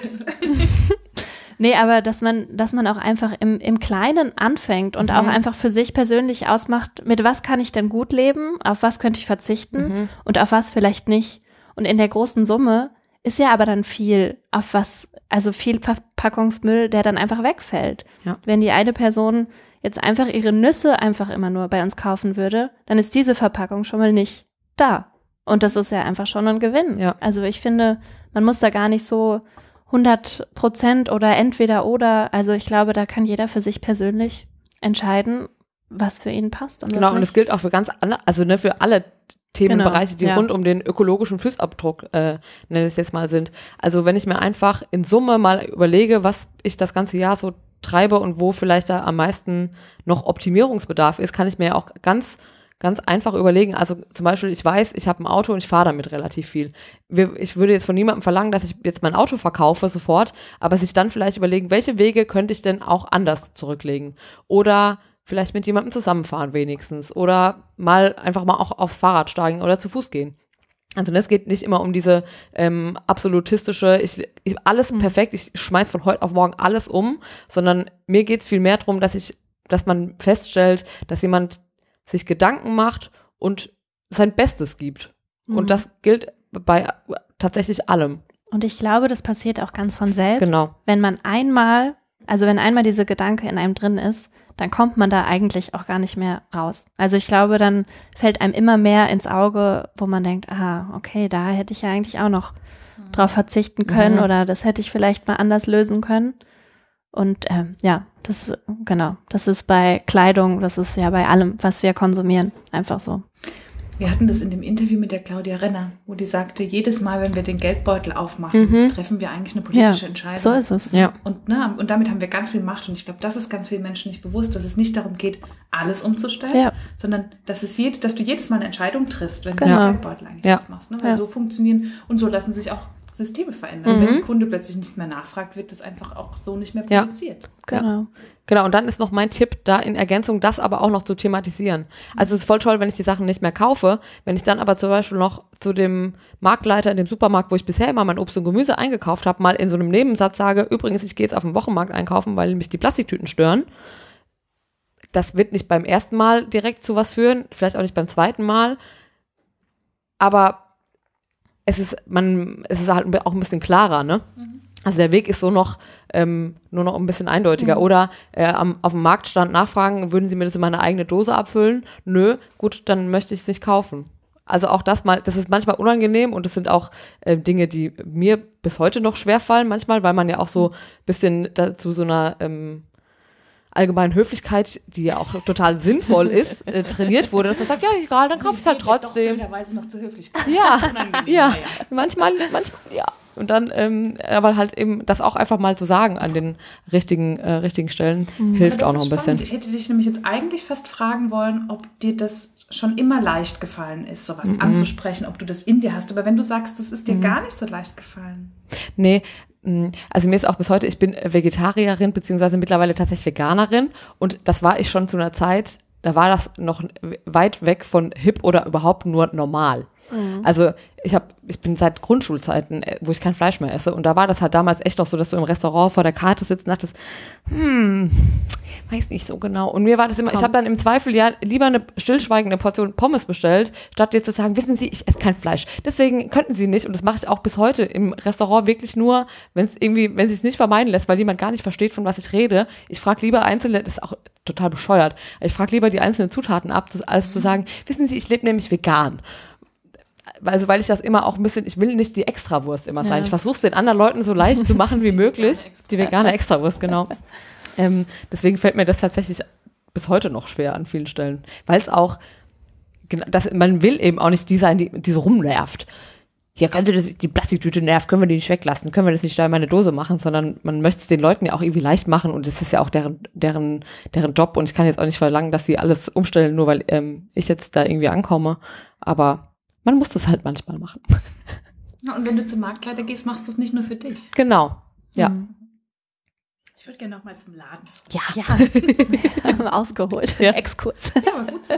Nee, aber dass man, dass man auch einfach im, im Kleinen anfängt und mhm. auch einfach für sich persönlich ausmacht, mit was kann ich denn gut leben, auf was könnte ich verzichten mhm. und auf was vielleicht nicht. Und in der großen Summe ist ja aber dann viel, auf was also viel Verpackungsmüll, der dann einfach wegfällt. Ja. Wenn die eine Person jetzt einfach ihre Nüsse einfach immer nur bei uns kaufen würde, dann ist diese Verpackung schon mal nicht da. Und das ist ja einfach schon ein Gewinn. Ja. Also ich finde, man muss da gar nicht so 100 Prozent oder entweder oder. Also ich glaube, da kann jeder für sich persönlich entscheiden, was für ihn passt. Und genau, und es gilt auch für ganz alle, also ne, für alle Themenbereiche, genau, die ja. rund um den ökologischen Fußabdruck, äh, nenne ich es jetzt mal, sind. Also wenn ich mir einfach in Summe mal überlege, was ich das ganze Jahr so treibe und wo vielleicht da am meisten noch Optimierungsbedarf ist, kann ich mir ja auch ganz ganz einfach überlegen. Also zum Beispiel, ich weiß, ich habe ein Auto und ich fahre damit relativ viel. Ich würde jetzt von niemandem verlangen, dass ich jetzt mein Auto verkaufe sofort, aber sich dann vielleicht überlegen, welche Wege könnte ich denn auch anders zurücklegen? Oder vielleicht mit jemandem zusammenfahren wenigstens oder mal einfach mal auch aufs Fahrrad steigen oder zu Fuß gehen. Also es geht nicht immer um diese ähm, absolutistische, ich, ich alles mhm. perfekt, ich schmeiß von heute auf morgen alles um, sondern mir geht es viel mehr darum, dass ich, dass man feststellt, dass jemand sich Gedanken macht und sein Bestes gibt. Mhm. Und das gilt bei tatsächlich allem. Und ich glaube, das passiert auch ganz von selbst. Genau. Wenn man einmal, also wenn einmal dieser Gedanke in einem drin ist, dann kommt man da eigentlich auch gar nicht mehr raus. Also ich glaube, dann fällt einem immer mehr ins Auge, wo man denkt, ah, okay, da hätte ich ja eigentlich auch noch mhm. drauf verzichten können mhm. oder das hätte ich vielleicht mal anders lösen können. Und ähm, ja, das genau, das ist bei Kleidung, das ist ja bei allem, was wir konsumieren, einfach so. Wir hatten das in dem Interview mit der Claudia Renner, wo die sagte, jedes Mal, wenn wir den Geldbeutel aufmachen, Mhm. treffen wir eigentlich eine Ja, politische Entscheidung. so ist es. Ja. Und, ne, und damit haben wir ganz viel Macht. Und ich glaube, das ist ganz vielen Menschen nicht bewusst, dass es nicht darum geht, alles umzustellen, Ja. sondern dass, es jed, dass du jedes Mal eine Entscheidung triffst, wenn du Genau. den Geldbeutel eigentlich Ja. aufmachst. Ne? Weil Ja. so funktionieren und so lassen sich auch Systeme verändern. Wenn ein Kunde plötzlich nichts mehr nachfragt, wird das einfach auch so nicht mehr Ja. produziert. Genau. Genau, und dann ist noch mein Tipp, da in Ergänzung das aber auch noch zu thematisieren. Also es ist voll toll, wenn ich die Sachen nicht mehr kaufe. Wenn ich dann aber zum Beispiel noch zu dem Marktleiter in dem Supermarkt, wo ich bisher immer mein Obst und Gemüse eingekauft habe, mal in so einem Nebensatz sage, übrigens, ich gehe jetzt auf den Wochenmarkt einkaufen, weil mich die Plastiktüten stören. Das wird nicht beim ersten Mal direkt zu was führen, vielleicht auch nicht beim zweiten Mal. Aber es ist, man, es ist halt auch ein bisschen klarer, ne? Also der Weg ist so noch ähm, nur noch ein bisschen eindeutiger. Oder äh, am, auf dem Marktstand nachfragen, würden Sie mir das in meine eigene Dose abfüllen? Nö, gut, dann möchte ich es nicht kaufen. Also auch das mal, das ist manchmal unangenehm und es sind auch äh, Dinge, die mir bis heute noch schwerfallen manchmal, weil man ja auch so ein bisschen dazu so einer ähm, allgemeinen Höflichkeit, die ja auch total sinnvoll ist, äh, trainiert wurde, dass man sagt, ja, egal, dann kaufe ich es halt trotzdem. Doch blöderweise noch zu Höflichkeit. Ja, ja, naja. manchmal, manchmal, ja. Und dann, ähm, aber halt eben das auch einfach mal zu sagen an den richtigen, äh, richtigen Stellen hilft Aber auch noch ein spannend. bisschen. Ich hätte dich nämlich jetzt eigentlich fast fragen wollen, ob dir das schon immer leicht gefallen ist, sowas Mhm. anzusprechen, ob du das in dir hast. Aber wenn du sagst, das ist dir gar nicht so leicht gefallen. Nee, also mir ist auch bis heute, ich bin Vegetarierin beziehungsweise mittlerweile tatsächlich Veganerin und das war ich schon zu einer Zeit, da war das noch weit weg von hip oder überhaupt nur normal. Also ich habe, ich bin seit Grundschulzeiten, äh, wo ich kein Fleisch mehr esse und da war das halt damals echt noch so, dass du im Restaurant vor der Karte sitzt und dachtest, hm, weiß nicht so genau. Und mir war das immer, ich habe dann im Zweifel ja lieber eine stillschweigende Portion Pommes bestellt, statt jetzt zu sagen, wissen Sie, ich esse kein Fleisch. Deswegen könnten Sie nicht, und das mache ich auch bis heute im Restaurant wirklich nur, wenn es irgendwie, wenn sich es nicht vermeiden lässt, weil jemand gar nicht versteht, von was ich rede. Ich frage lieber einzelne, das ist auch total bescheuert, ich frage lieber die einzelnen Zutaten ab, als zu sagen, wissen Sie, ich lebe nämlich vegan also weil ich das immer auch ein bisschen, ich will nicht die Extrawurst immer sein. Ja. Ich versuche es den anderen Leuten so leicht zu machen wie möglich. Die vegane Extrawurst, genau. Ähm, deswegen fällt mir das tatsächlich bis heute noch schwer an vielen Stellen. Weil es auch, das, man will eben auch nicht die sein, die, die so rumnervt. Hier können Sie das, die Plastiktüte nervt, können wir die nicht weglassen, können wir das nicht da in meine Dose machen, sondern man möchte es den Leuten ja auch irgendwie leicht machen und es ist ja auch deren, deren, deren Job und ich kann jetzt auch nicht verlangen, dass sie alles umstellen, nur weil ähm, ich jetzt da irgendwie ankomme. Aber man muss das halt manchmal machen. Ja, und wenn du zum Marktleiter gehst, machst du es nicht nur für dich. Genau. Ja. Mhm. Ich würde gerne noch mal zum Laden. Ja. Ja. Ausgeholt. Ja. Exkurs. Ja, aber gut so.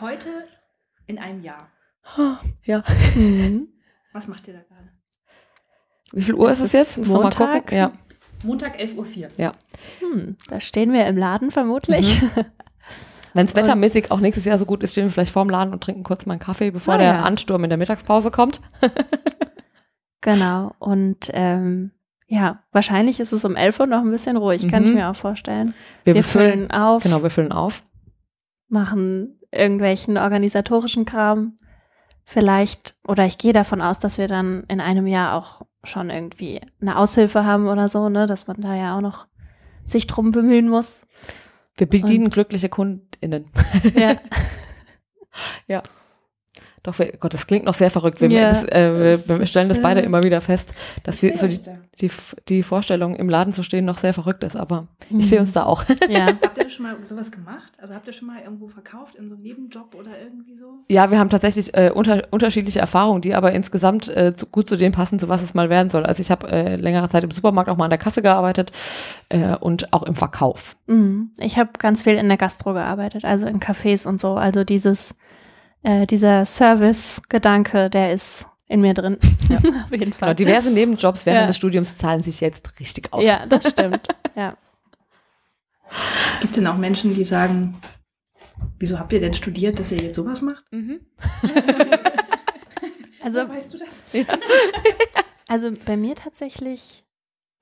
Heute in einem Jahr. Ja. Mhm. Was macht ihr da gerade? Wie viel Uhr ist es jetzt? Muss mal Montag. gucken. Ja. Montag 11.04 Uhr. ja. Hm, da stehen wir im Laden vermutlich. Wenn es wettermäßig auch nächstes Jahr so gut ist, stehen wir vielleicht vorm Laden und trinken kurz mal einen Kaffee, bevor Ah, der ja. Ansturm in der Mittagspause kommt. Genau. Und ähm, ja, wahrscheinlich ist es um 11 Uhr noch ein bisschen ruhig, kann ich Mhm. mir auch vorstellen. Wir, Wir füllen auf, genau, wir füllen auf. machen irgendwelchen organisatorischen Kram. Vielleicht, oder ich gehe davon aus, dass wir dann in einem Jahr auch schon irgendwie eine Aushilfe haben oder so, ne, dass man da ja auch noch sich drum bemühen muss. Wir bedienen glückliche KundInnen. Ja. Doch, wir, Gott, das klingt noch sehr verrückt. Wir, Ja. das, äh, wir, wir stellen das beide immer wieder fest, dass die, so die, da. die, die Vorstellung, im Laden zu stehen, noch sehr verrückt ist. Aber Mhm. ich sehe uns da auch. ja. Habt ihr schon mal sowas gemacht? Also habt ihr schon mal irgendwo verkauft in so einem Nebenjob oder irgendwie so? Ja, wir haben tatsächlich äh, unter, unterschiedliche Erfahrungen, die aber insgesamt äh, zu, gut zu dem passen, zu was es mal werden soll. Also ich habe äh, längere Zeit im Supermarkt auch mal an der Kasse gearbeitet äh, und auch im Verkauf. Mhm. Ich habe ganz viel in der Gastro gearbeitet, also in Cafés und so. Also dieses, äh, dieser Service-Gedanke, der ist in mir drin. Ja, auf jeden Genau, Fall. diverse Nebenjobs während Ja. des Studiums zahlen sich jetzt richtig aus. ja, das stimmt. Ja. Gibt es denn auch Menschen, die sagen, wieso habt ihr denn studiert, dass ihr jetzt sowas macht? Mhm. Also, weißt du das? also bei mir tatsächlich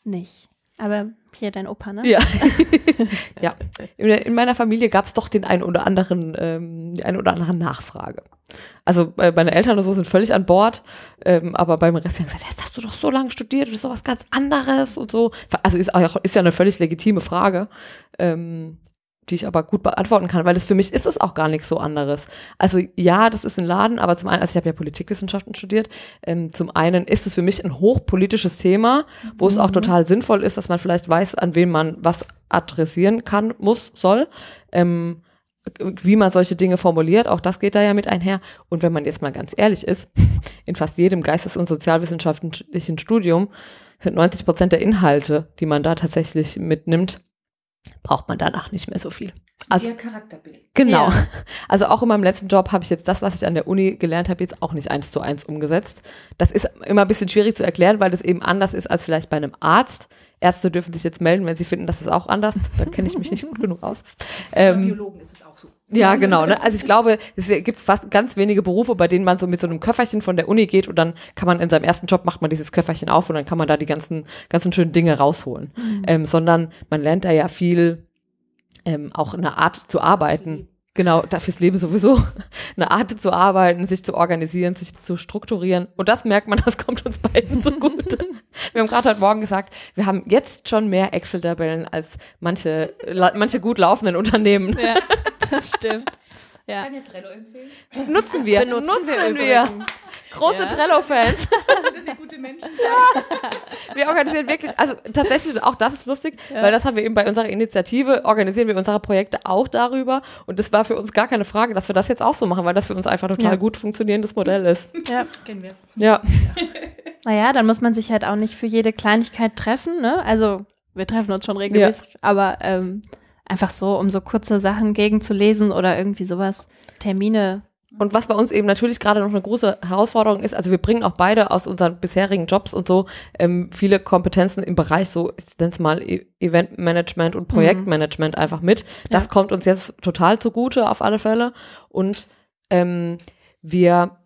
nicht. Aber hier dein Opa, ne? Ja. ja. In, in meiner Familie gab es doch den einen oder anderen, ähm, die eine oder andere Nachfrage. Also äh, meine Eltern oder so sind völlig an Bord, ähm, aber beim Rest haben gesagt, das hast du doch so lange studiert, das ist doch was ganz anderes und so. Also ist, auch, ist ja eine völlig legitime Frage. Ähm, die ich aber gut beantworten kann, weil das für mich ist es auch gar nichts so anderes. Also ja, das ist ein Laden, aber zum einen, also ich habe ja Politikwissenschaften studiert, ähm, zum einen ist es für mich ein hochpolitisches Thema, wo mhm. es auch mhm. total sinnvoll ist, dass man vielleicht weiß, an wen man was adressieren kann, muss, soll. Ähm, wie man solche Dinge formuliert, auch das geht da ja mit einher. Und wenn man jetzt mal ganz ehrlich ist, in fast jedem Geistes- und sozialwissenschaftlichen Studium sind 90 Prozent der Inhalte, die man da tatsächlich mitnimmt, braucht man danach nicht mehr so viel. Also, Charakterbild. Genau. Ja. Also auch in meinem letzten Job habe ich jetzt das, was ich an der Uni gelernt habe, jetzt auch nicht eins zu eins umgesetzt. Das ist immer ein bisschen schwierig zu erklären, weil das eben anders ist als vielleicht bei einem Arzt. Ärzte dürfen sich jetzt melden, wenn sie finden, das ist auch anders. Da kenne ich mich nicht gut genug aus. Ähm, bei Biologen ist es auch so. Ja, genau. Ne? Also ich glaube, es gibt fast ganz wenige Berufe, bei denen man so mit so einem Köfferchen von der Uni geht und dann kann man in seinem ersten Job macht man dieses Köfferchen auf und dann kann man da die ganzen, ganzen schönen Dinge rausholen. Mhm. Ähm, sondern man lernt da ja viel ähm, auch eine Art zu arbeiten. Genau, fürs Leben sowieso. Eine Art zu arbeiten, sich zu organisieren, sich zu strukturieren. Und das merkt man, das kommt uns beiden so gut. Wir haben gerade heute Morgen gesagt, wir haben jetzt schon mehr Excel-Tabellen als manche, manche gut laufenden Unternehmen. Ja, das stimmt. Ja. Kann ihr Trello empfehlen? Nutzen wir. Benutzen Nutzen wir. wir. Große ja. Trello-Fans. Also, dass ihr gute Menschen seid. Wir organisieren wirklich, also tatsächlich, auch das ist lustig, ja. weil das haben wir eben bei unserer Initiative, organisieren wir unsere Projekte auch darüber. Und das war für uns gar keine Frage, dass wir das jetzt auch so machen, weil das für uns einfach total ja. gut funktionierendes Modell ist. Ja, kennen wir. Ja. Naja, dann muss man sich halt auch nicht für jede Kleinigkeit treffen, ne? Also, wir treffen uns schon regelmäßig, aber ähm, einfach so, um so kurze Sachen gegenzulesen oder irgendwie sowas, Termine. Und was bei uns eben natürlich gerade noch eine große Herausforderung ist, also wir bringen auch beide aus unseren bisherigen Jobs und so ähm, viele Kompetenzen im Bereich so, ich nenne es mal e Eventmanagement und Projektmanagement mhm. einfach mit. Das ja. kommt uns jetzt total zugute auf alle Fälle. Und ähm, wir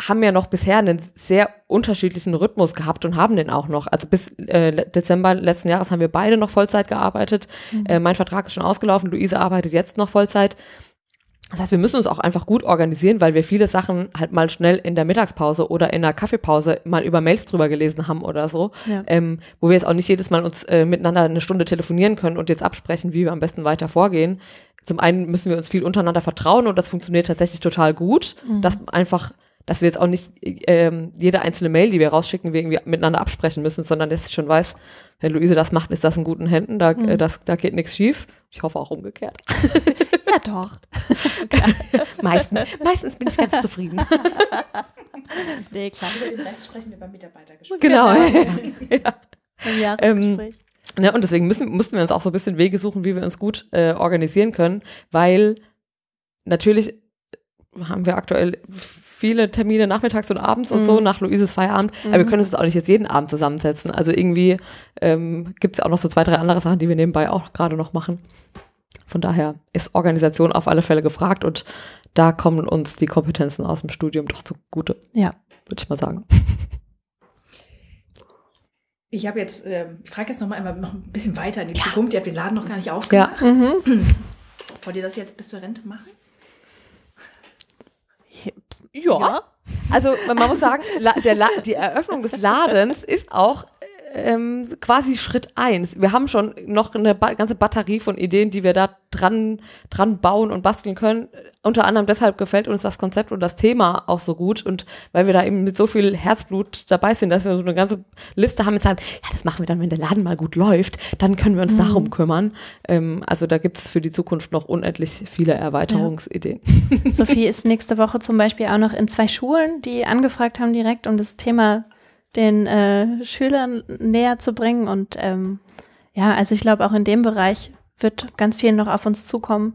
haben ja noch bisher einen sehr unterschiedlichen Rhythmus gehabt und haben den auch noch. Also bis äh, Dezember letzten Jahres haben wir beide noch Vollzeit gearbeitet. Mhm. Äh, mein Vertrag ist schon ausgelaufen, Luise arbeitet jetzt noch Vollzeit. Das heißt, wir müssen uns auch einfach gut organisieren, weil wir viele Sachen halt mal schnell in der Mittagspause oder in der Kaffeepause mal über Mails drüber gelesen haben oder so, ja. ähm, wo wir jetzt auch nicht jedes Mal uns äh, miteinander eine Stunde telefonieren können und jetzt absprechen, wie wir am besten weiter vorgehen. Zum einen müssen wir uns viel untereinander vertrauen und das funktioniert tatsächlich total gut, mhm. dass einfach dass wir jetzt auch nicht ähm, jede einzelne Mail, die wir rausschicken, wir irgendwie miteinander absprechen müssen, sondern dass ich schon weiß, wenn Luise das macht, ist das in guten Händen, da, mhm. äh, das, da geht nichts schief. Ich hoffe auch umgekehrt. ja, doch. meistens, meistens bin ich ganz zufrieden. nee, klar. Über den Rest sprechen wir beim Mitarbeitergespräch. Genau. ja. Im Jahresgespräch. Ähm, ja, und deswegen müssen, mussten wir uns auch so ein bisschen Wege suchen, wie wir uns gut äh, organisieren können, weil natürlich haben wir aktuell viele Termine nachmittags und abends und mhm. so nach Luises Feierabend. Mhm. Aber wir können uns auch nicht jetzt jeden Abend zusammensetzen. Also irgendwie ähm, gibt es auch noch so zwei, drei andere Sachen, die wir nebenbei auch gerade noch machen. Von daher ist Organisation auf alle Fälle gefragt und da kommen uns die Kompetenzen aus dem Studium doch zugute. Ja. Würde ich mal sagen. Ich habe jetzt, äh, ich frage jetzt noch mal einmal noch ein bisschen weiter in die ja. Zukunft. Ihr habt den Laden noch gar nicht aufgemacht. Ja. Mhm. Wollt ihr das jetzt bis zur Rente machen? Ja. ja. Also man muss sagen, der La die Eröffnung des Ladens ist auch ähm, quasi Schritt eins. Wir haben schon noch eine ba ganze Batterie von Ideen, die wir da dran, dran bauen und basteln können. Unter anderem deshalb gefällt uns das Konzept und das Thema auch so gut und weil wir da eben mit so viel Herzblut dabei sind, dass wir so eine ganze Liste haben mit sagen, ja, das machen wir dann, wenn der Laden mal gut läuft, dann können wir uns mhm. darum kümmern. Ähm, also da gibt es für die Zukunft noch unendlich viele Erweiterungsideen. Ja. Sophie ist nächste Woche zum Beispiel auch noch in zwei Schulen, die angefragt haben direkt, um das Thema den äh, Schülern näher zu bringen. Und ähm, ja, also ich glaube, auch in dem Bereich wird ganz viel noch auf uns zukommen,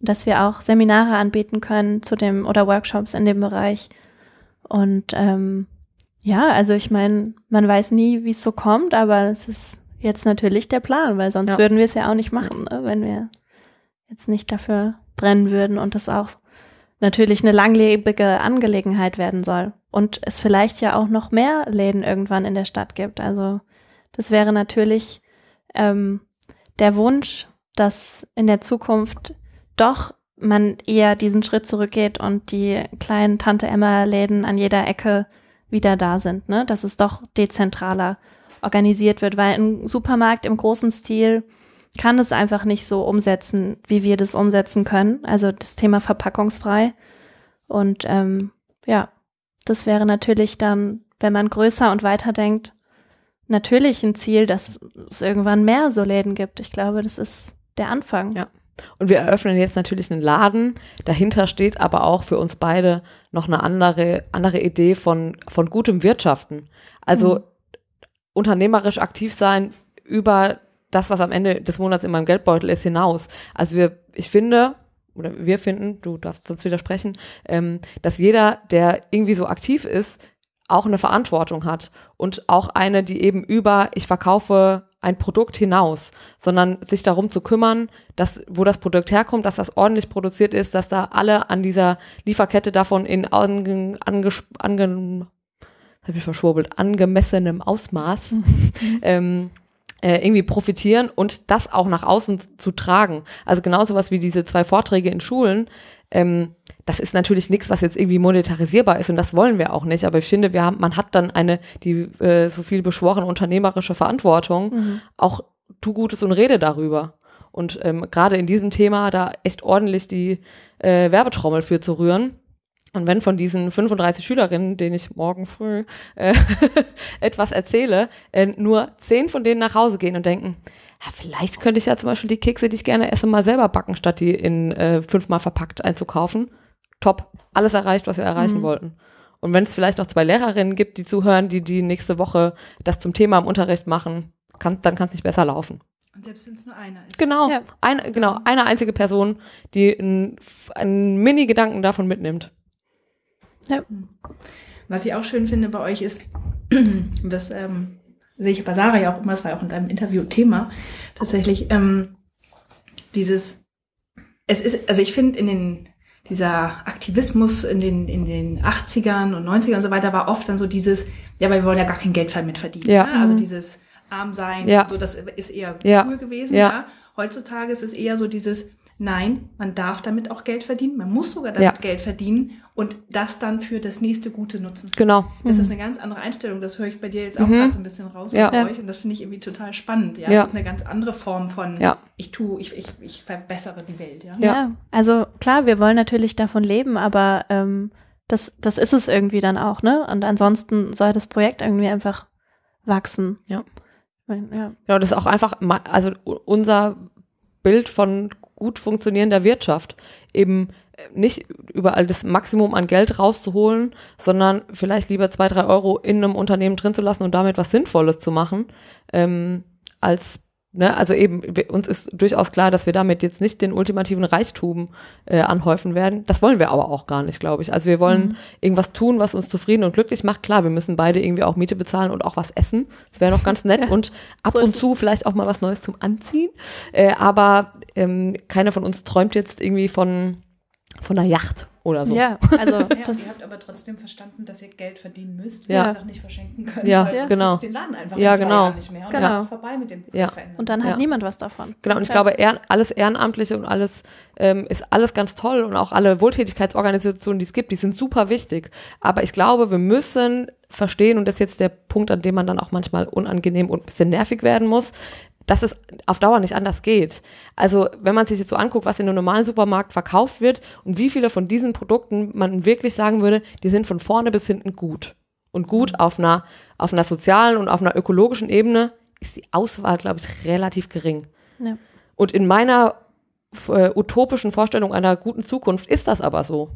dass wir auch Seminare anbieten können zu dem oder Workshops in dem Bereich. Und ähm, ja, also ich meine, man weiß nie, wie es so kommt, aber es ist jetzt natürlich der Plan, weil sonst ja. würden wir es ja auch nicht machen, ne, wenn wir jetzt nicht dafür brennen würden und das auch natürlich eine langlebige Angelegenheit werden soll und es vielleicht ja auch noch mehr Läden irgendwann in der Stadt gibt. Also das wäre natürlich ähm, der Wunsch, dass in der Zukunft doch man eher diesen Schritt zurückgeht und die kleinen Tante Emma Läden an jeder Ecke wieder da sind, ne? Dass es doch dezentraler organisiert wird, weil ein Supermarkt im großen Stil kann es einfach nicht so umsetzen, wie wir das umsetzen können. Also das Thema verpackungsfrei. Und ähm, ja, das wäre natürlich dann, wenn man größer und weiter denkt, natürlich ein Ziel, dass es irgendwann mehr so Läden gibt. Ich glaube, das ist der Anfang. Ja. Und wir eröffnen jetzt natürlich einen Laden. Dahinter steht aber auch für uns beide noch eine andere, andere Idee von, von gutem Wirtschaften. Also mhm. unternehmerisch aktiv sein über das, was am Ende des Monats in meinem Geldbeutel ist, hinaus. Also wir, ich finde, oder wir finden, du darfst sonst widersprechen, ähm, dass jeder, der irgendwie so aktiv ist, auch eine Verantwortung hat und auch eine, die eben über, ich verkaufe ein Produkt hinaus, sondern sich darum zu kümmern, dass, wo das Produkt herkommt, dass das ordentlich produziert ist, dass da alle an dieser Lieferkette davon in ange, ange, ange habe ich verschwurbelt, angemessenem Ausmaß ähm, äh, irgendwie profitieren und das auch nach außen zu tragen. Also genauso was wie diese zwei Vorträge in Schulen. Ähm, das ist natürlich nichts, was jetzt irgendwie monetarisierbar ist und das wollen wir auch nicht. Aber ich finde, wir haben, man hat dann eine, die äh, so viel beschworene unternehmerische Verantwortung, mhm. auch tu Gutes und rede darüber. Und ähm, gerade in diesem Thema da echt ordentlich die äh, Werbetrommel für zu rühren. Und wenn von diesen 35 Schülerinnen, denen ich morgen früh äh, etwas erzähle, äh, nur zehn von denen nach Hause gehen und denken, ja, vielleicht könnte ich ja zum Beispiel die Kekse, die ich gerne esse, mal selber backen, statt die in äh, fünfmal verpackt einzukaufen. Top, alles erreicht, was wir erreichen mhm. wollten. Und wenn es vielleicht noch zwei Lehrerinnen gibt, die zuhören, die die nächste Woche das zum Thema im Unterricht machen, kann, dann kann es nicht besser laufen. Und selbst wenn es nur einer ist. Genau, ja. ein, genau, eine einzige Person, die einen Mini-Gedanken davon mitnimmt. Ja. Was ich auch schön finde bei euch ist, das ähm, sehe ich bei Sarah ja auch immer, das war ja auch in deinem Interview Thema, tatsächlich, ähm, dieses, es ist, also ich finde in den, dieser Aktivismus in den, in den 80ern und 90ern und so weiter war oft dann so dieses, ja, weil wir wollen ja gar kein Geld mit verdienen. Ja. ja? Also mhm. dieses arm sein, ja. so das ist eher ja. cool gewesen. Ja. ja. Heutzutage ist es eher so dieses, Nein, man darf damit auch Geld verdienen. Man muss sogar damit ja. Geld verdienen und das dann für das nächste Gute nutzen. Genau. Das mhm. ist eine ganz andere Einstellung. Das höre ich bei dir jetzt auch mhm. gerade so ein bisschen raus ja. bei euch und das finde ich irgendwie total spannend. Ja, ja. das ist eine ganz andere Form von ja. ich tue, ich, ich, ich verbessere die Welt. Ja? ja, also klar, wir wollen natürlich davon leben, aber ähm, das, das ist es irgendwie dann auch, ne? Und ansonsten soll das Projekt irgendwie einfach wachsen. Ja. Ja. Genau, das ist auch einfach, also unser Bild von gut funktionierender Wirtschaft. Eben äh, nicht überall das Maximum an Geld rauszuholen, sondern vielleicht lieber zwei, drei Euro in einem Unternehmen drin zu lassen und damit was Sinnvolles zu machen, ähm, als Ne, also eben, uns ist durchaus klar, dass wir damit jetzt nicht den ultimativen Reichtum äh, anhäufen werden. Das wollen wir aber auch gar nicht, glaube ich. Also wir wollen mhm. irgendwas tun, was uns zufrieden und glücklich macht. Klar, wir müssen beide irgendwie auch Miete bezahlen und auch was essen. Das wäre noch ganz nett. ja, und ab so und zu vielleicht auch mal was Neues zum Anziehen. Äh, aber ähm, keiner von uns träumt jetzt irgendwie von, von einer Yacht oder so. Ja, also ja, das ihr habt aber trotzdem verstanden, dass ihr Geld verdienen müsst, ja. ihr es auch nicht verschenken könnt, ja, weil sonst genau. den Laden einfach ja, genau. nicht mehr und genau. dann ist vorbei mit dem ja. Und dann hat ja. niemand was davon. Genau, und ich glaube, eher, alles Ehrenamtliche und alles ähm, ist alles ganz toll und auch alle Wohltätigkeitsorganisationen, die es gibt, die sind super wichtig. Aber ich glaube, wir müssen verstehen, und das ist jetzt der Punkt, an dem man dann auch manchmal unangenehm und ein bisschen nervig werden muss, dass es auf Dauer nicht anders geht. Also wenn man sich jetzt so anguckt, was in einem normalen Supermarkt verkauft wird und wie viele von diesen Produkten man wirklich sagen würde, die sind von vorne bis hinten gut. Und gut auf einer, auf einer sozialen und auf einer ökologischen Ebene ist die Auswahl, glaube ich, relativ gering. Ja. Und in meiner äh, utopischen Vorstellung einer guten Zukunft ist das aber so.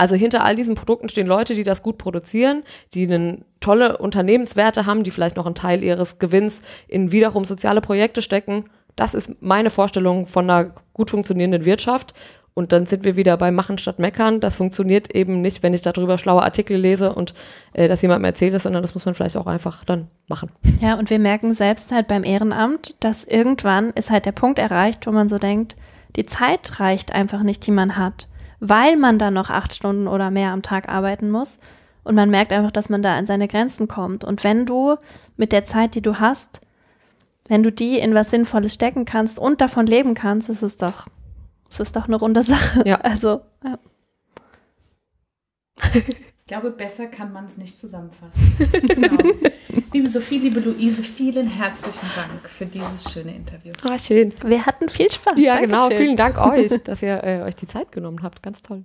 Also hinter all diesen Produkten stehen Leute, die das gut produzieren, die einen tolle Unternehmenswerte haben, die vielleicht noch einen Teil ihres Gewinns in wiederum soziale Projekte stecken. Das ist meine Vorstellung von einer gut funktionierenden Wirtschaft. Und dann sind wir wieder bei Machen statt Meckern. Das funktioniert eben nicht, wenn ich darüber schlaue Artikel lese und äh, das jemandem erzähle, sondern das muss man vielleicht auch einfach dann machen. Ja, und wir merken selbst halt beim Ehrenamt, dass irgendwann ist halt der Punkt erreicht, wo man so denkt, die Zeit reicht einfach nicht, die man hat weil man dann noch acht Stunden oder mehr am Tag arbeiten muss. Und man merkt einfach, dass man da an seine Grenzen kommt. Und wenn du mit der Zeit, die du hast, wenn du die in was Sinnvolles stecken kannst und davon leben kannst, ist es doch, ist es doch eine runde Sache. Ja. Also, ja. Ich glaube, besser kann man es nicht zusammenfassen. genau. Liebe Sophie, liebe Luise, vielen herzlichen Dank für dieses schöne Interview. Ah, schön. Wir hatten viel Spaß. Ja, Dankeschön. genau. Vielen Dank euch, dass ihr äh, euch die Zeit genommen habt. Ganz toll.